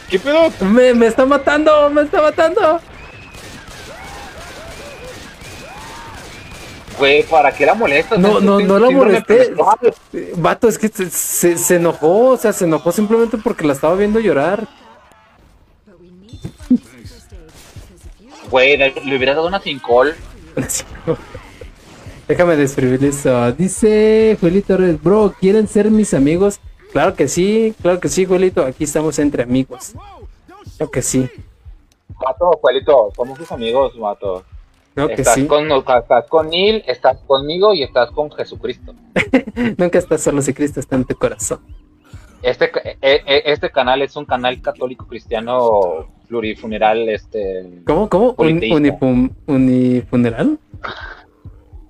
¿Qué pedo? Me, me está matando, me está matando. Güey, ¿para qué la molestas? No, no, no la molesté. Vato, es que se, se- se enojó, o sea, se enojó simplemente porque la estaba viendo llorar. Güey, le, hubieras dado una sin call. Déjame describir eso. Dice Juelito, Torres, bro, ¿quieren ser mis amigos? Claro que sí, claro que sí, Juelito. Aquí estamos entre amigos. Claro que sí, Mato, Juelito, somos tus amigos, Mato. claro que estás, sí. con, estás con Neil, estás conmigo y estás con Jesucristo. Nunca estás solo si Cristo está en tu corazón. Este, eh, eh, este canal es un canal católico cristiano plurifuneral, este... ¿Cómo, cómo? Un, ¿Unifuneral?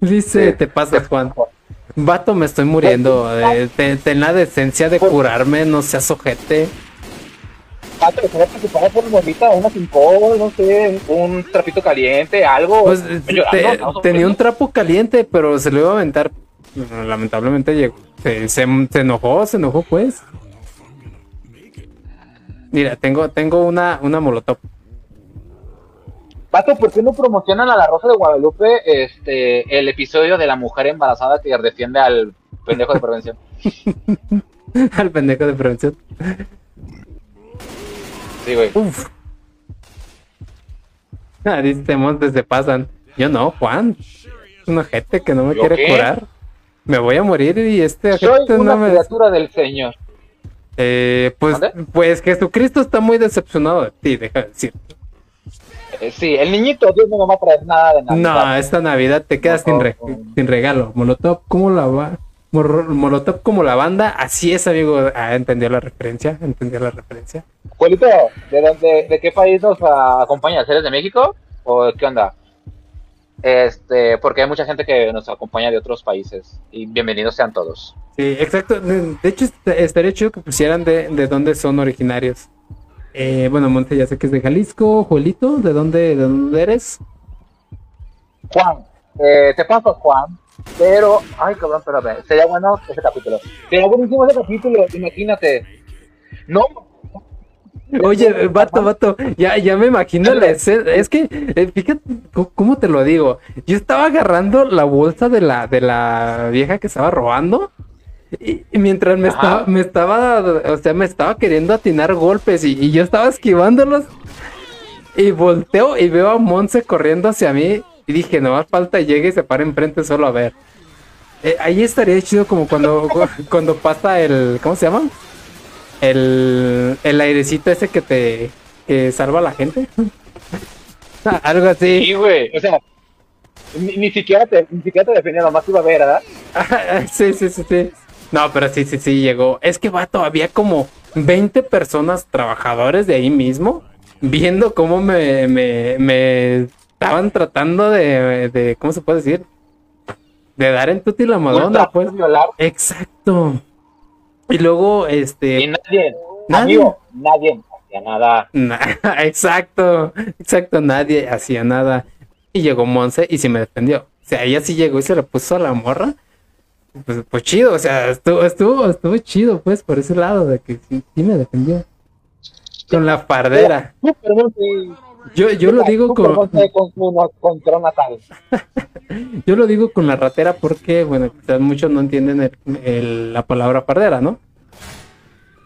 Dice, Sí. te pasas, Juan. Vato, me estoy muriendo. eh, te- ten la decencia de curarme, no seas ojete. Mato, te voy a preocupar por bonita, una sin no sé, un trapito caliente, algo. Pues tenía un trapo caliente, pero se lo iba a aventar. Lamentablemente llegó. Se, se- se enojó, se enojó pues. Mira, tengo, tengo una, una molotov. Pato, ¿por qué no promocionan a la Rosa de Guadalupe este el episodio de la mujer embarazada que defiende al pendejo de prevención? Al pendejo de prevención. Sí, güey. Uf. Ah, dice montes se pasan. Yo no, Juan. Es un ojete que no me ¿Yo quiere qué? curar. Me voy a morir y este Soy ojete una no me. criatura del Señor. Eh, pues, pues Jesucristo está muy decepcionado de ti, deja de decir. Eh, sí, el niñito Dios no me va a traer nada de nada. No, esta Navidad te quedas sin, re- sin regalo. Molotov, ¿cómo la va? Mor- Molotov como la banda, así es, amigo. Ah, entendió la referencia, entendió la referencia. Juelito, ¿de, dónde, ¿de qué país nos acompañas? ¿Eres de México? ¿O qué onda? Este, porque hay mucha gente que nos acompaña de otros países. Y bienvenidos sean todos. Sí, exacto. De hecho, est- estaría chido que pusieran de, de dónde son originarios. Eh, bueno, Monte ya sé que es de Jalisco. Juelito, ¿de dónde, de dónde eres? Juan, eh, te paso, Juan. Pero, ay, cabrón, espérame. Sería bueno ese capítulo. Sería buenísimo ese capítulo, imagínate. No, Oye, vato, vato, ya, ya me imagino la escena. Es que, eh, fíjate, ¿cómo te lo digo? Yo estaba agarrando la bolsa de la, de la vieja que estaba robando. Y, y mientras me Ajá. estaba, me estaba, o sea, me estaba queriendo atinar golpes y, y yo estaba esquivándolos. Y volteo y veo a Monse corriendo hacia mí. Y dije, no más falta llegue y se para enfrente solo a ver. Eh, ahí estaría chido como cuando, cuando pasa el, ¿cómo se llama? El, el airecito ese que te que salva a la gente. Algo así. sí, güey. O sea, ni, ni siquiera te, ni siquiera te defendía, nomás iba a ver, ¿verdad? sí, sí, sí, sí. No, pero sí, sí, sí, llegó. Es que, vato, había como 20 personas trabajadores de ahí mismo viendo cómo me, me, me estaban tratando de, de, ¿cómo se puede decir? De dar en tuti la madonna, pues. violar. Exacto. Y luego, Y este. nadie, Nadie. amigo, nadie hacía nada. na- exacto, exacto, nadie hacía nada. Y llegó Monse y sí me defendió. O sea, ella sí llegó y se le puso a la morra. Pues, pues chido, o sea, estuvo, estuvo, estuvo chido, pues, por ese lado, de que sí, sí me defendió. Con la fardera. Super Monse. Yo, yo lo digo con, yo lo digo con la ratera porque, bueno, quizás muchos no entienden el- el- la palabra fardera, ¿no?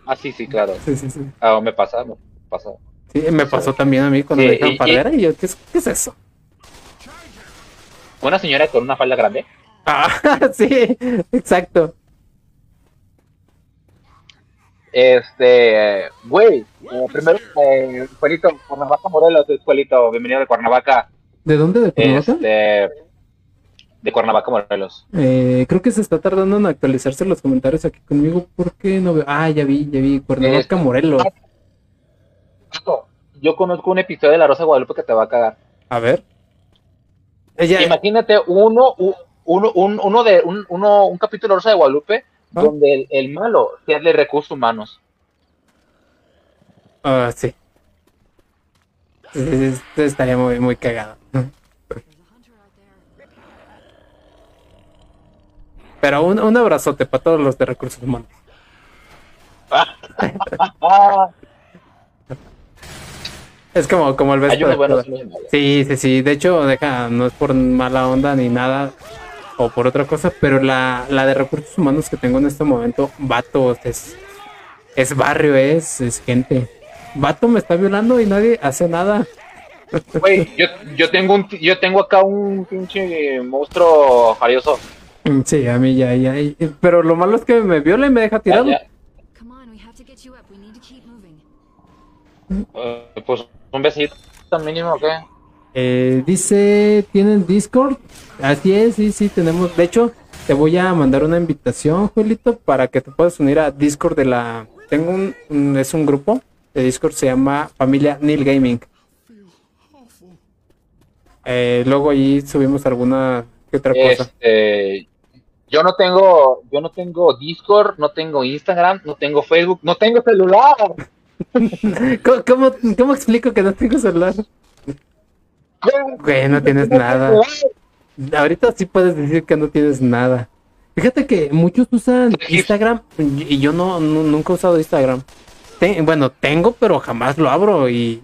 Ah, sí, sí, claro. Sí, sí, sí. Ah, me pasa, me pasa. Sí, me pasó también a mí cuando me dijeron fardera y yo, ¿qué es, qué es eso? Una señora con una falda grande. Ah, sí, exacto. Este, güey, eh, primero, eh, Juelito, Cuernavaca Morelos, es Juelito, bienvenido de Cuernavaca, ¿De dónde? ¿De Cuernavaca? este, de Cuernavaca Morelos. Eh, creo que se está tardando en actualizarse los comentarios aquí conmigo porque no veo. Ah, ya vi, ya vi. Cuernavaca, Este- Morelos. Yo conozco un episodio de La Rosa de Guadalupe que te va a cagar. A ver. Ella, Imagínate uno, uno, un, uno de un, uno, un capítulo de La Rosa de Guadalupe ¿Ah? donde el, el malo sea de recursos humanos. Ah, sí. Esto estaría muy, muy cagado. Pero un, un abrazote para todos los de recursos humanos. Es como, como el beso de malos. Sí, sí, sí. De hecho, deja, no es por mala onda ni nada o por otra cosa, pero la, la de recursos humanos que tengo en este momento, vato, es, es barrio, es, es gente. Vato me está violando y nadie hace nada. Güey, yo, yo tengo un, yo tengo acá un pinche monstruo jarioso. Mm, Sí, a mí ya, ya. y- Pero lo malo es que me viola y me deja tirado. Ya, eh, pues un besito mínimo que. Eh, dice, ¿tienen Discord? Así es, sí, sí, tenemos. De hecho, te voy a mandar una invitación, Juelito, para que te puedas unir a Discord de la... Tengo un, un- es un grupo de Discord, se llama Familia Neil Gaming. Eh, luego ahí subimos alguna que otra cosa. Este, yo no tengo, yo no tengo Discord, no tengo Instagram, no tengo Facebook, no tengo celular. ¿Cómo, cómo, cómo explico que no tengo celular? Güey, no tienes nada. Ahorita sí puedes decir que no tienes nada. Fíjate que muchos usan Instagram y yo no, nu- nunca he usado Instagram. Bueno, tengo, pero jamás lo abro y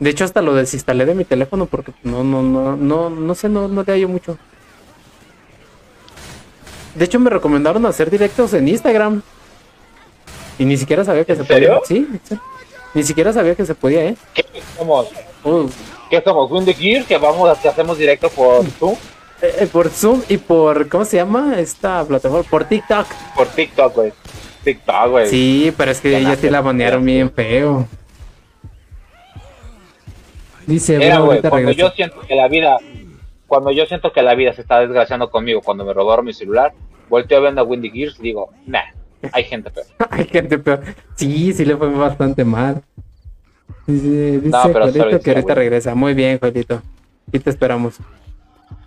de hecho hasta lo desinstalé de mi teléfono porque no, no, no, no, no sé, no, no te hallo mucho. De hecho me recomendaron hacer directos en Instagram y ni siquiera sabía que ¿En se serio? podía. Sí, sí. ni siquiera sabía que se podía, ¿eh? ¿Qué somos? Uh, ¿Qué somos? Windy Gear, que vamos a que hacemos directo por Zoom, eh, eh, por Zoom y por, ¿cómo se llama esta plataforma? Por TikTok. por TikTok, güey. TikTok, güey. Sí, pero es que ella sí la banearon bien feo. Dice, Era, güey, cuando regreso. yo siento que la vida, cuando yo siento que la vida se está desgraciando conmigo, cuando me robaron mi celular, volteo a ver a Windy Gears y digo, nah, hay gente peor. Hay gente peor. Sí, sí le fue bastante mal. Dice, dice No, pero Juelito que ahorita regresa. Muy bien, Juelito. Aquí te esperamos.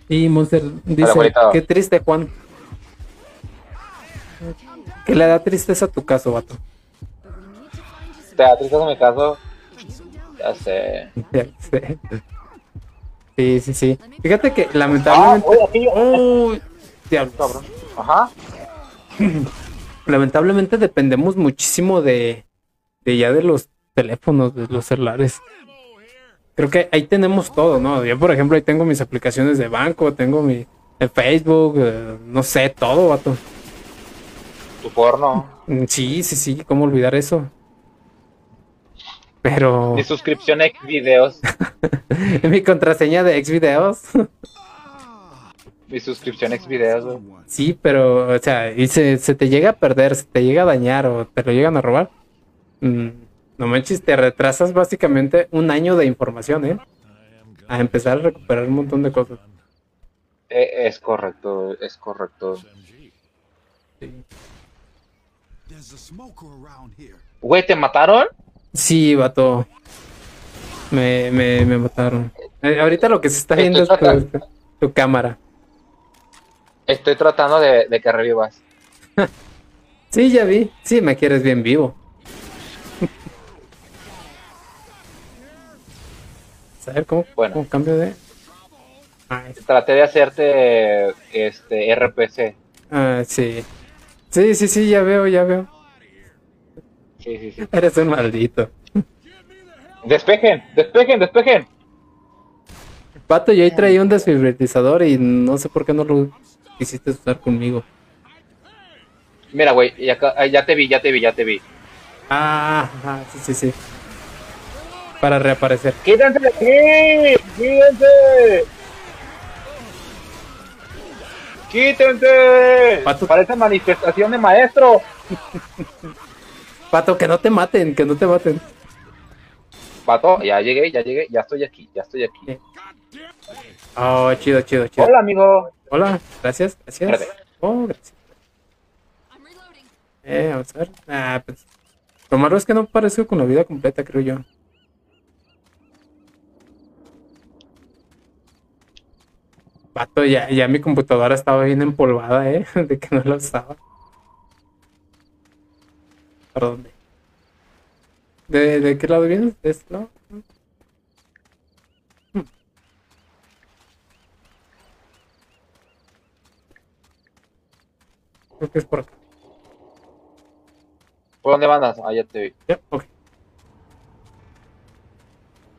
Y Monster dice, qué triste, Juan. Que le da tristeza a tu caso, vato. Te da tristeza mi caso, ya sé. Ya sé. Sí, sí, sí. Fíjate que Ah, lamentablemente... oye, diablos. cabrón. Ajá. lamentablemente dependemos muchísimo de, de ya de los teléfonos, de los celulares. Creo que ahí tenemos todo, ¿no? Yo, por ejemplo, ahí tengo mis aplicaciones de banco, tengo mi el Facebook, eh, no sé, todo, vato. Tu porno. Mm, Sí, sí, sí, ¿cómo olvidar eso? Pero Mi suscripción a videos. mi contraseña de Xvideos, Mi suscripción a videos, güey. sí, pero, o sea, y se, se te llega a perder, se te llega a dañar o te lo llegan a robar. mm, no manches, te retrasas básicamente un año de información, ¿eh? A empezar a recuperar un montón de cosas. Eh, es correcto, es correcto. Sí. Güey, ¿te mataron? Sí, vato. Me, me, me mataron. Eh, ahorita lo que se está viendo es tu, tu cámara. Estoy tratando de, de que revivas. Sí, ya vi. Sí, me quieres bien vivo. A ver cómo, Bueno. cómo cambio de. Ah, Traté de hacerte este RPC. ah, sí. Sí, sí, sí, ya veo, ya veo. Sí, sí, sí. Eres un maldito. Despejen, despejen, despejen. Pato, yo ahí traía un desfibrilizador y no sé por qué no lo quisiste usar conmigo. Mira, güey, y acá- ah, ya te vi, ya te vi, ya te vi. Ah, sí, sí, sí. Para reaparecer. ¡Quítense de aquí! ¡Quítense! ¡Quítense! Pato. Parece manifestación de maestro. Pato, que no te maten, que no te maten. Pato, ya llegué, ya llegué, ya estoy aquí, ya estoy aquí. Oh, chido, chido, chido. Hola, amigo. Hola, gracias, gracias. Espérate. Oh, gracias. Eh, vamos a ver. Ah, pues. Lo malo es que no apareció con la vida completa, creo yo. Pato, ya, ya mi computadora estaba bien empolvada, eh, de que no la usaba. ¿Para dónde? ¿De, de qué lado vienes? ¿De este lado? Hmm. Creo que es por acá. ¿Por dónde mandas? Ah, ya te vi. Ya, ok.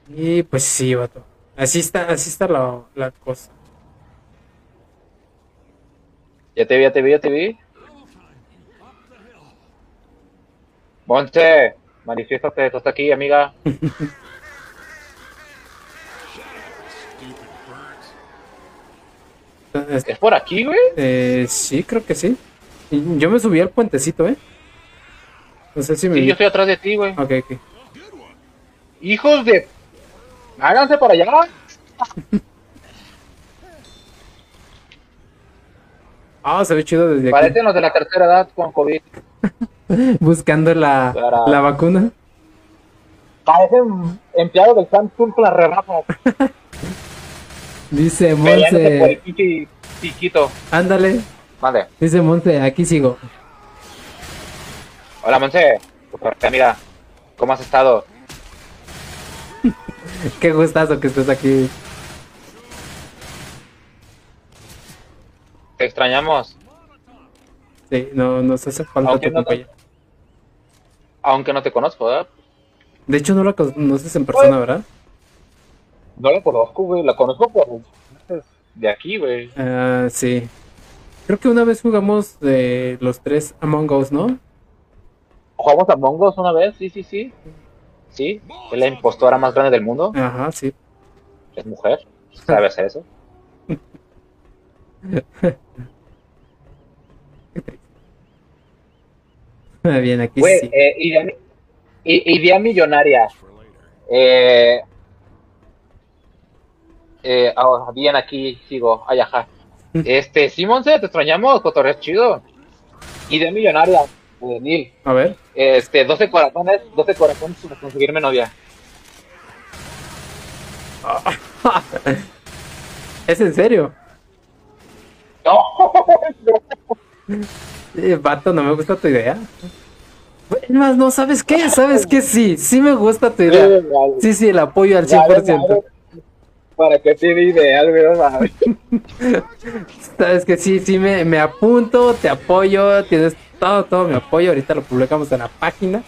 Y pues sí, vato. Así está, así está la, la cosa. Ya te vi, ya te vi, ya te vi. Monte, manifiéstate, tú estás aquí, amiga. Es- ¿Es por aquí, güey? eh, sí, creo que sí. Yo me subí al puentecito, ¿eh? No sé si me... Sí, yo estoy atrás de ti, güey. Ok, ok. Hijos de... Háganse para allá. Ah, se ve chido desde aquí. Parecen los de la tercera edad con COVID. Buscando la, Para- la vacuna. Parecen empleados del Samsung con las rebajas. Dice Monse. chiquito. Ándale. Mande. Dice Monse, aquí sigo. Hola, Monse. Mira, ¿cómo has estado? Qué gustazo que estés aquí. Extrañamos. Sí, no nos hace falta Aunque tu no te- compañía. Aunque no te conozco, ¿verdad? De hecho, no la conoces en persona, ¿verdad? No la conozco, güey. La conozco por... De aquí, güey. Ah, sí. Creo que una vez jugamos de los tres Among Us, ¿no? Jugamos a Mongos una vez, sí, sí, sí. Sí, es la impostora más grande del mundo. Ajá, sí. Es mujer. ¿Sabe hacer eso? Bien, aquí Güey, sí. eh, idea, millonaria. Eh, eh, ah, bien, aquí sigo. Ay, ajá. Este, Simón, te extrañamos, cotorreo chido. Idea millonaria, eh, Neil. A ver. Este, 12 corazones, 12 corazones para conseguirme novia. ¿Es en serio? No, Eh, vato, no me gusta tu idea. Es más, no, ¿sabes qué? ¿Sabes qué? Sí, sí me gusta tu idea. Sí, sí, el apoyo al Vale, 100%. vale. Para que tiene ideal, güey. Sabes que sí, sí me, me apunto, te apoyo, tienes todo, todo mi apoyo. Ahorita lo publicamos en la página.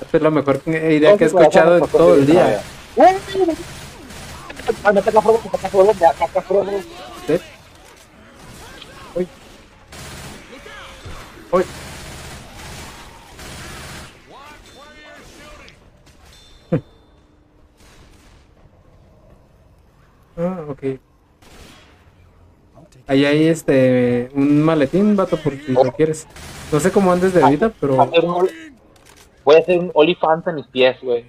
Esta es la mejor idea que he escuchado en todo el día. Ay, Uy. Ah, ok. Ahí hay este un maletín, vato, por si lo quieres. No sé cómo andes de vida, pero. Voy a hacer un- a olifant en mis pies, güey.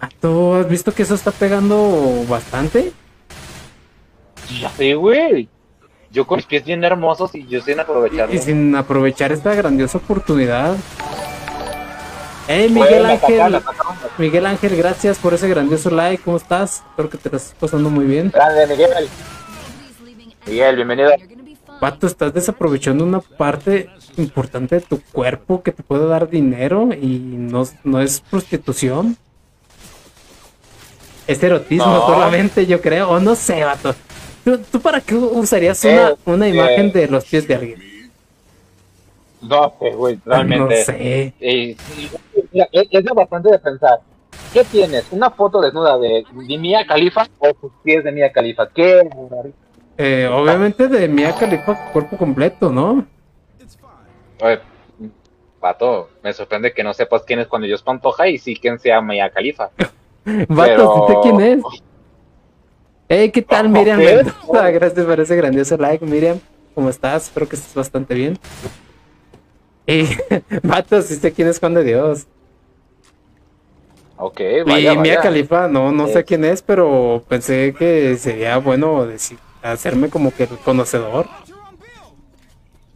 Ah, ¿Tú has visto que eso está pegando bastante? Ya sé, güey. Yo con mis pies bien hermosos y yo sin aprovecharlo. Y, y sin aprovechar esta grandiosa oportunidad. Hey, Güey, Miguel Ángel. Miguel Ángel, gracias por ese grandioso like. ¿Cómo estás? Espero que te lo estés pasando muy bien. Grande, Miguel. Miguel, bienvenido. Vato, estás desaprovechando una parte importante de tu cuerpo que te puede dar dinero y no, no es prostitución. Es erotismo No. solamente, yo creo. O no sé, vato. ¿Tú, tú para qué usarías una, una eh. imagen de los pies de alguien? No sé, güey, No realmente. sé. Y, sí, mira, es, es bastante de pensar. ¿Qué tienes? ¿Una foto desnuda de, de Mia Khalifa o tus pies de Mia Khalifa? ¿Qué? Eh, obviamente de Mia Khalifa cuerpo completo, ¿no? Oye, Pato, me sorprende que no sepas quién es cuando Dios Pantoja y sí quién se llama Mia Khalifa. Vato, ¿sí sé quién es? Hey, ¿qué tal, Miriam? Ok. Mendoza? Gracias por ese grandioso like, Miriam. ¿Cómo estás? Espero que estés bastante bien. Y, vato, sí sé quién es Juan de Dios. Ok, y vaya, Mia vaya. Khalifa, no, no sé quién es, pero pensé que sería bueno decir, hacerme como que el conocedor.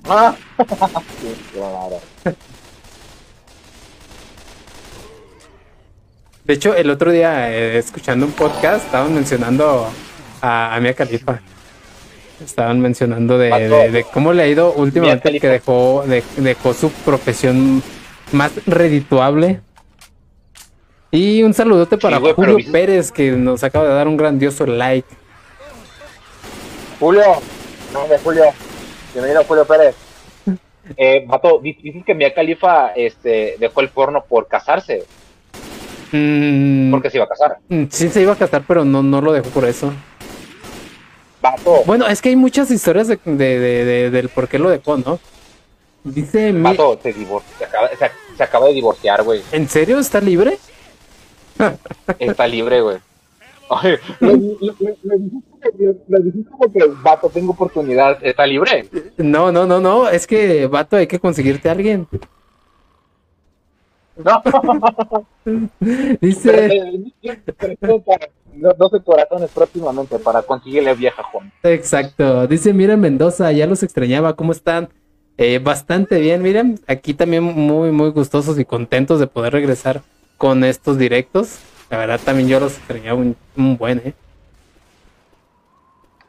Ah. Sí, claro. De hecho, el otro día, eh, escuchando un podcast, estaban mencionando a, a Mia Khalifa. Estaban mencionando de, de- de cómo le ha ido últimamente que dejó, de- dejó su profesión más redituable. Y un saludote para Julio Pérez, que nos acaba de dar un grandioso like. Julio, no, de Julio. Bienvenido, Julio Pérez. Eh, Vato, di- dices que Mia Khalifa este, dejó el porno por casarse. Mm, Porque se iba a casar. mm, sí se iba a casar, pero no, no lo dejó por eso. Vato, Bueno, es que hay muchas historias de, de- de- de- del por qué lo dejó, ¿no? Dice, mi- Vato, se, divor- se, acaba, se, se acaba de divorciar, güey. ¿en serio está libre? Está libre, güey. Lo dijiste lo- lo dijiste como que, vato, tengo oportunidad. Está libre. No, no, no, no, es que, vato, hay que conseguirte a alguien. No, Dice, No, 12 corazones próximamente para conseguirle vieja Juan. exacto, dice, miren Mendoza, ya los extrañaba, ¿cómo están? Eh, bastante bien, miren, aquí también muy, muy gustosos y contentos de poder regresar con estos directos. La verdad, también yo los extrañaba un, un buen, ¿eh?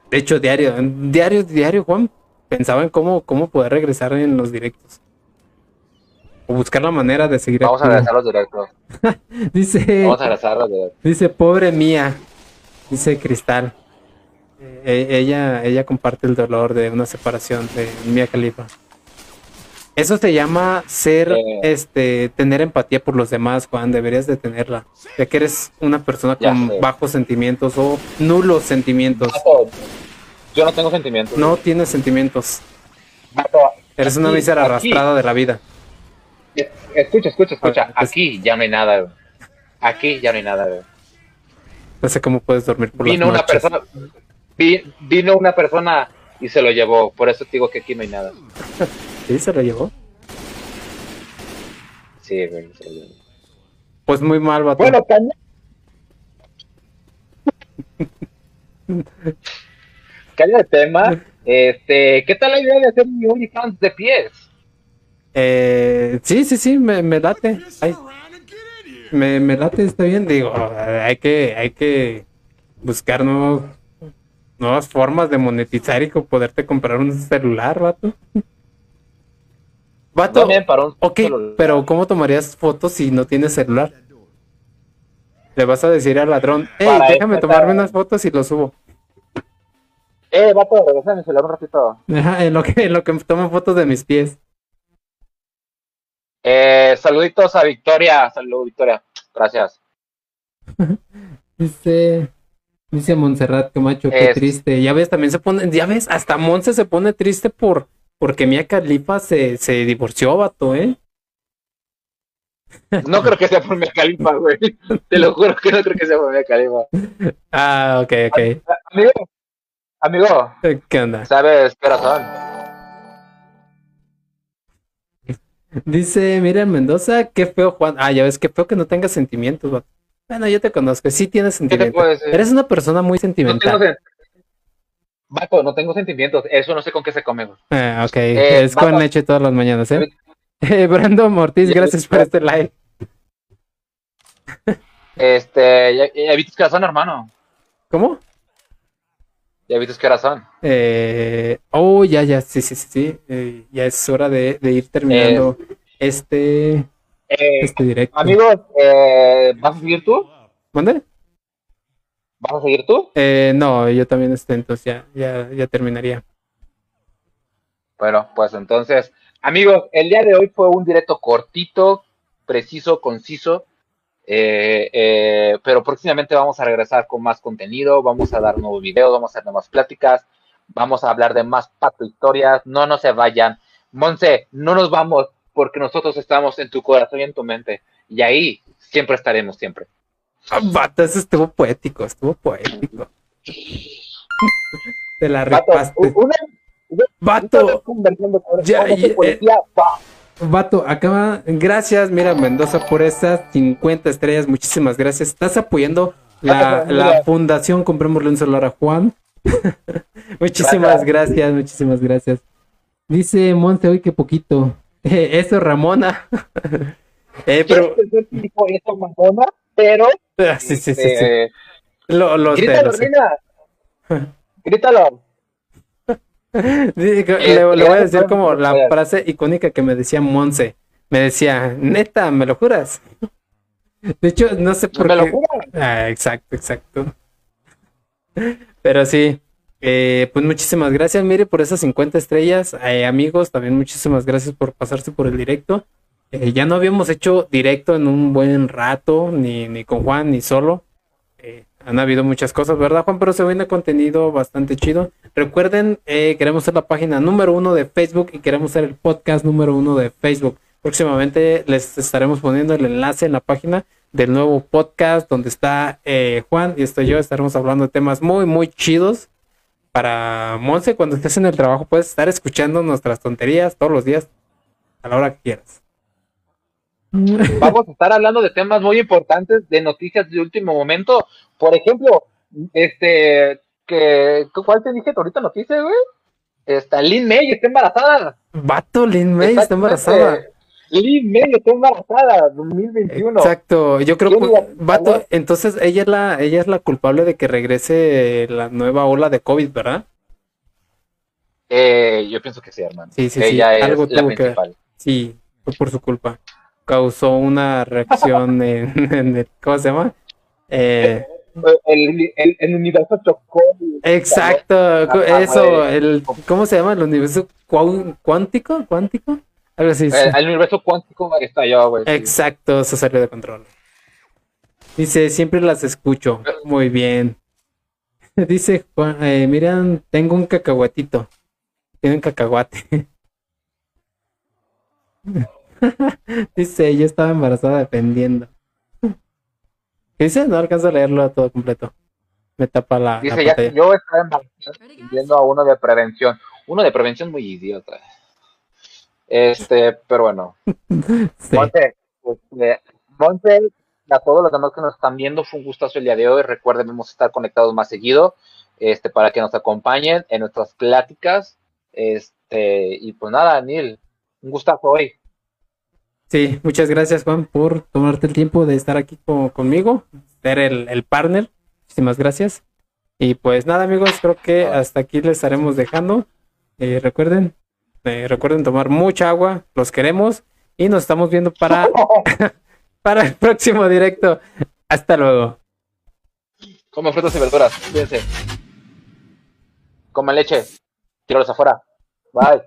De hecho, diario, diario, diario, Juan, pensaba en cómo, cómo poder regresar en los directos. O buscar la manera de seguir Vamos a regresar los directos. Dice, Vamos a regresar los directos. dice, pobre mía, dice Cristal. Eh, ella, ella comparte el dolor de una separación de Mia Khalifa. Eso se llama ser, Eh. este, tener empatía por los demás, Juan. Deberías de tenerla. Ya que eres una persona con sé. bajos sentimientos o nulos sentimientos. Yo no tengo sentimientos. No tienes sentimientos. Eres una mísera arrastrada de la vida. Es- Escucha, escucha, escucha. Ah, Aquí ya no hay nada, güey. Aquí ya no hay nada, güey. No sé cómo puedes dormir por Vino las una noches. persona. vi- vino una persona y se lo llevó. Por eso te digo que aquí no hay nada. ¿Sí se lo llevó? Sí, güey, se lo llevó. Pues muy mal, vato. Bueno, caña. Cambio de tema. Este, ¿qué tal la idea de hacer mi OnlyFans de pies? Eh, sí, sí, sí, me, me late. Ay, me, me late, está bien. Digo, hay que, hay que buscar nuevos, nuevas formas de monetizar y poderte comprar un celular, vato. Vato, para un ok, celular. pero ¿cómo tomarías fotos si no tienes celular? Le vas a decir al ladrón, hey, Para déjame tomarme unas fotos y lo subo. Eh, vato, regresa mi celular un ratito. Ajá, en lo que, en lo que toman fotos de mis pies. Eh, saluditos a Victoria. Salud, Victoria. Gracias. Dice, dice Montserrat Camacho, qué Es- triste. Ya ves, también se pone, ya ves, hasta Monse se pone triste por porque Mia Khalifa se, se divorció, vato, ¿eh? No creo que sea por mi califa, güey. Te lo juro que no creo que sea por mi califa. Ah, ok, ok. Amigo, amigo, ¿Qué onda? ¿sabes qué razón? Dice, mira Mendoza, qué feo Juan. Ah, ya ves, qué feo que no tengas sentimientos. Bueno, yo te conozco, sí tienes ¿Qué te sentimientos. Eres una persona muy No tengo, sentimental. sen- Vato, no tengo sentimientos. Eso no sé con qué se come. Ah, ok, Eh, es con leche todas las mañanas, ¿eh? Eh, Brandon Ortiz, Ya, gracias por este like. Este, ya, ya viste que razón, hermano. ¿Cómo? Ya viste qué horas son. Eh, oh, ya, ya, sí, sí, sí, sí. eh, ya es hora de, de ir terminando este, Eh, este directo. amigos, ¿vas a seguir tú? ¿Mande? ¿Vas a seguir tú? No, yo también estoy, entonces ya, ya, ya terminaría. Bueno, pues entonces, amigos, el día de hoy fue un directo cortito, preciso, conciso, eh, eh, pero próximamente vamos a regresar con más contenido, vamos a dar nuevos videos, vamos a hacer nuevas pláticas, vamos a hablar de más pato historias, no, no se vayan. Monse, no nos vamos porque nosotros estamos en tu corazón y en tu mente, y ahí siempre estaremos, siempre. Ah, vato, eso estuvo poético, estuvo poético. Te la Vato, repaste. una, una Vato, conversando con Ya, ese ya, policía. Vato, acaba. Gracias, mira, Mendoza, por esas 50 estrellas. Muchísimas gracias. Estás apoyando la, Ah, la. Fundación Comprémosle un celular a Juan. muchísimas gracias, muchísimas gracias. Dice Monte hoy que poquito. Eh, eso, Ramona. eh, pero. Esa mamona, pero Ah, Sí, sí, sí, sí. eh, Lo, lo sé, grítalo, lo sé. Rina. Grítalo. Eh, le, le voy a gracias decir como la frase icónica que me decía Monse. Me decía, neta, ¿me lo juras? De hecho, no sé por Me lo qué. juro. Ah, exacto, exacto. Pero sí, eh, pues muchísimas gracias, mire, por esas 50 estrellas. Eh, amigos, también muchísimas gracias por pasarse por el directo. Eh, ya no habíamos hecho directo en un buen rato, ni, ni con Juan, ni solo. Han habido muchas cosas, ¿verdad, Juan? Pero se viene contenido bastante chido. Recuerden, eh, queremos ser la página número uno de Facebook y queremos ser el podcast número uno de Facebook. Próximamente les estaremos poniendo el enlace en la página del nuevo podcast donde está eh, Juan y estoy yo. Estaremos hablando de temas muy, muy chidos. Para Monse, cuando estés en el trabajo, puedes estar escuchando nuestras tonterías todos los días a la hora que quieras. Vamos a estar hablando de temas muy importantes, de noticias de último momento. Por ejemplo, este, que, ¿cuál te dije ahorita noticia, güey? Esta, Lin May está embarazada. Vato, Lin May está embarazada. Lin May está embarazada, 2021. Exacto, yo creo ¿Quién que, vato, entonces ella es la, ella es la culpable de que regrese la nueva ola de COVID, ¿verdad? Eh, yo pienso que sí, hermano. Sí, sí, sí, es algo la tuvo que principal. Sí, fue por su culpa. Causó una reacción en, en el- ¿cómo se llama? Eh, El, el, el universo chocó. exacto, eso, el, ¿cómo se llama? El universo cuántico, cuántico, algo así. sí. El, universo cuántico estalló, güey. Exacto, eso salió de control. Dice, siempre las escucho. Muy bien. Dice Juan, eh, miren, tengo un cacahuatito. Tiene un cacahuate. Dice, ella estaba embarazada dependiendo. ¿Qué dice? No alcanzo a leerlo todo completo. Me tapa la, la Dice, ya, yo estaba embarazada viendo a uno de prevención. Uno de prevención muy idiota. Este, pero bueno. Sí. Monte, este, Monte, a todos los demás que nos están viendo, fue un gustazo el día de hoy. Recuerden, vamos a estar conectados más seguido, este, para que nos acompañen en nuestras pláticas. Este, y pues nada, Neil, un gustazo hoy. Sí, muchas gracias Juan por tomarte el tiempo de estar aquí co- conmigo, ser el, el partner. Muchísimas gracias. Y pues nada amigos, creo que hasta aquí les estaremos dejando. Eh, recuerden, eh, recuerden tomar mucha agua, los queremos y nos estamos viendo para, para el próximo directo. Hasta luego. Coman frutas y verduras, cuídense. Coman leche, tíralos afuera. Bye.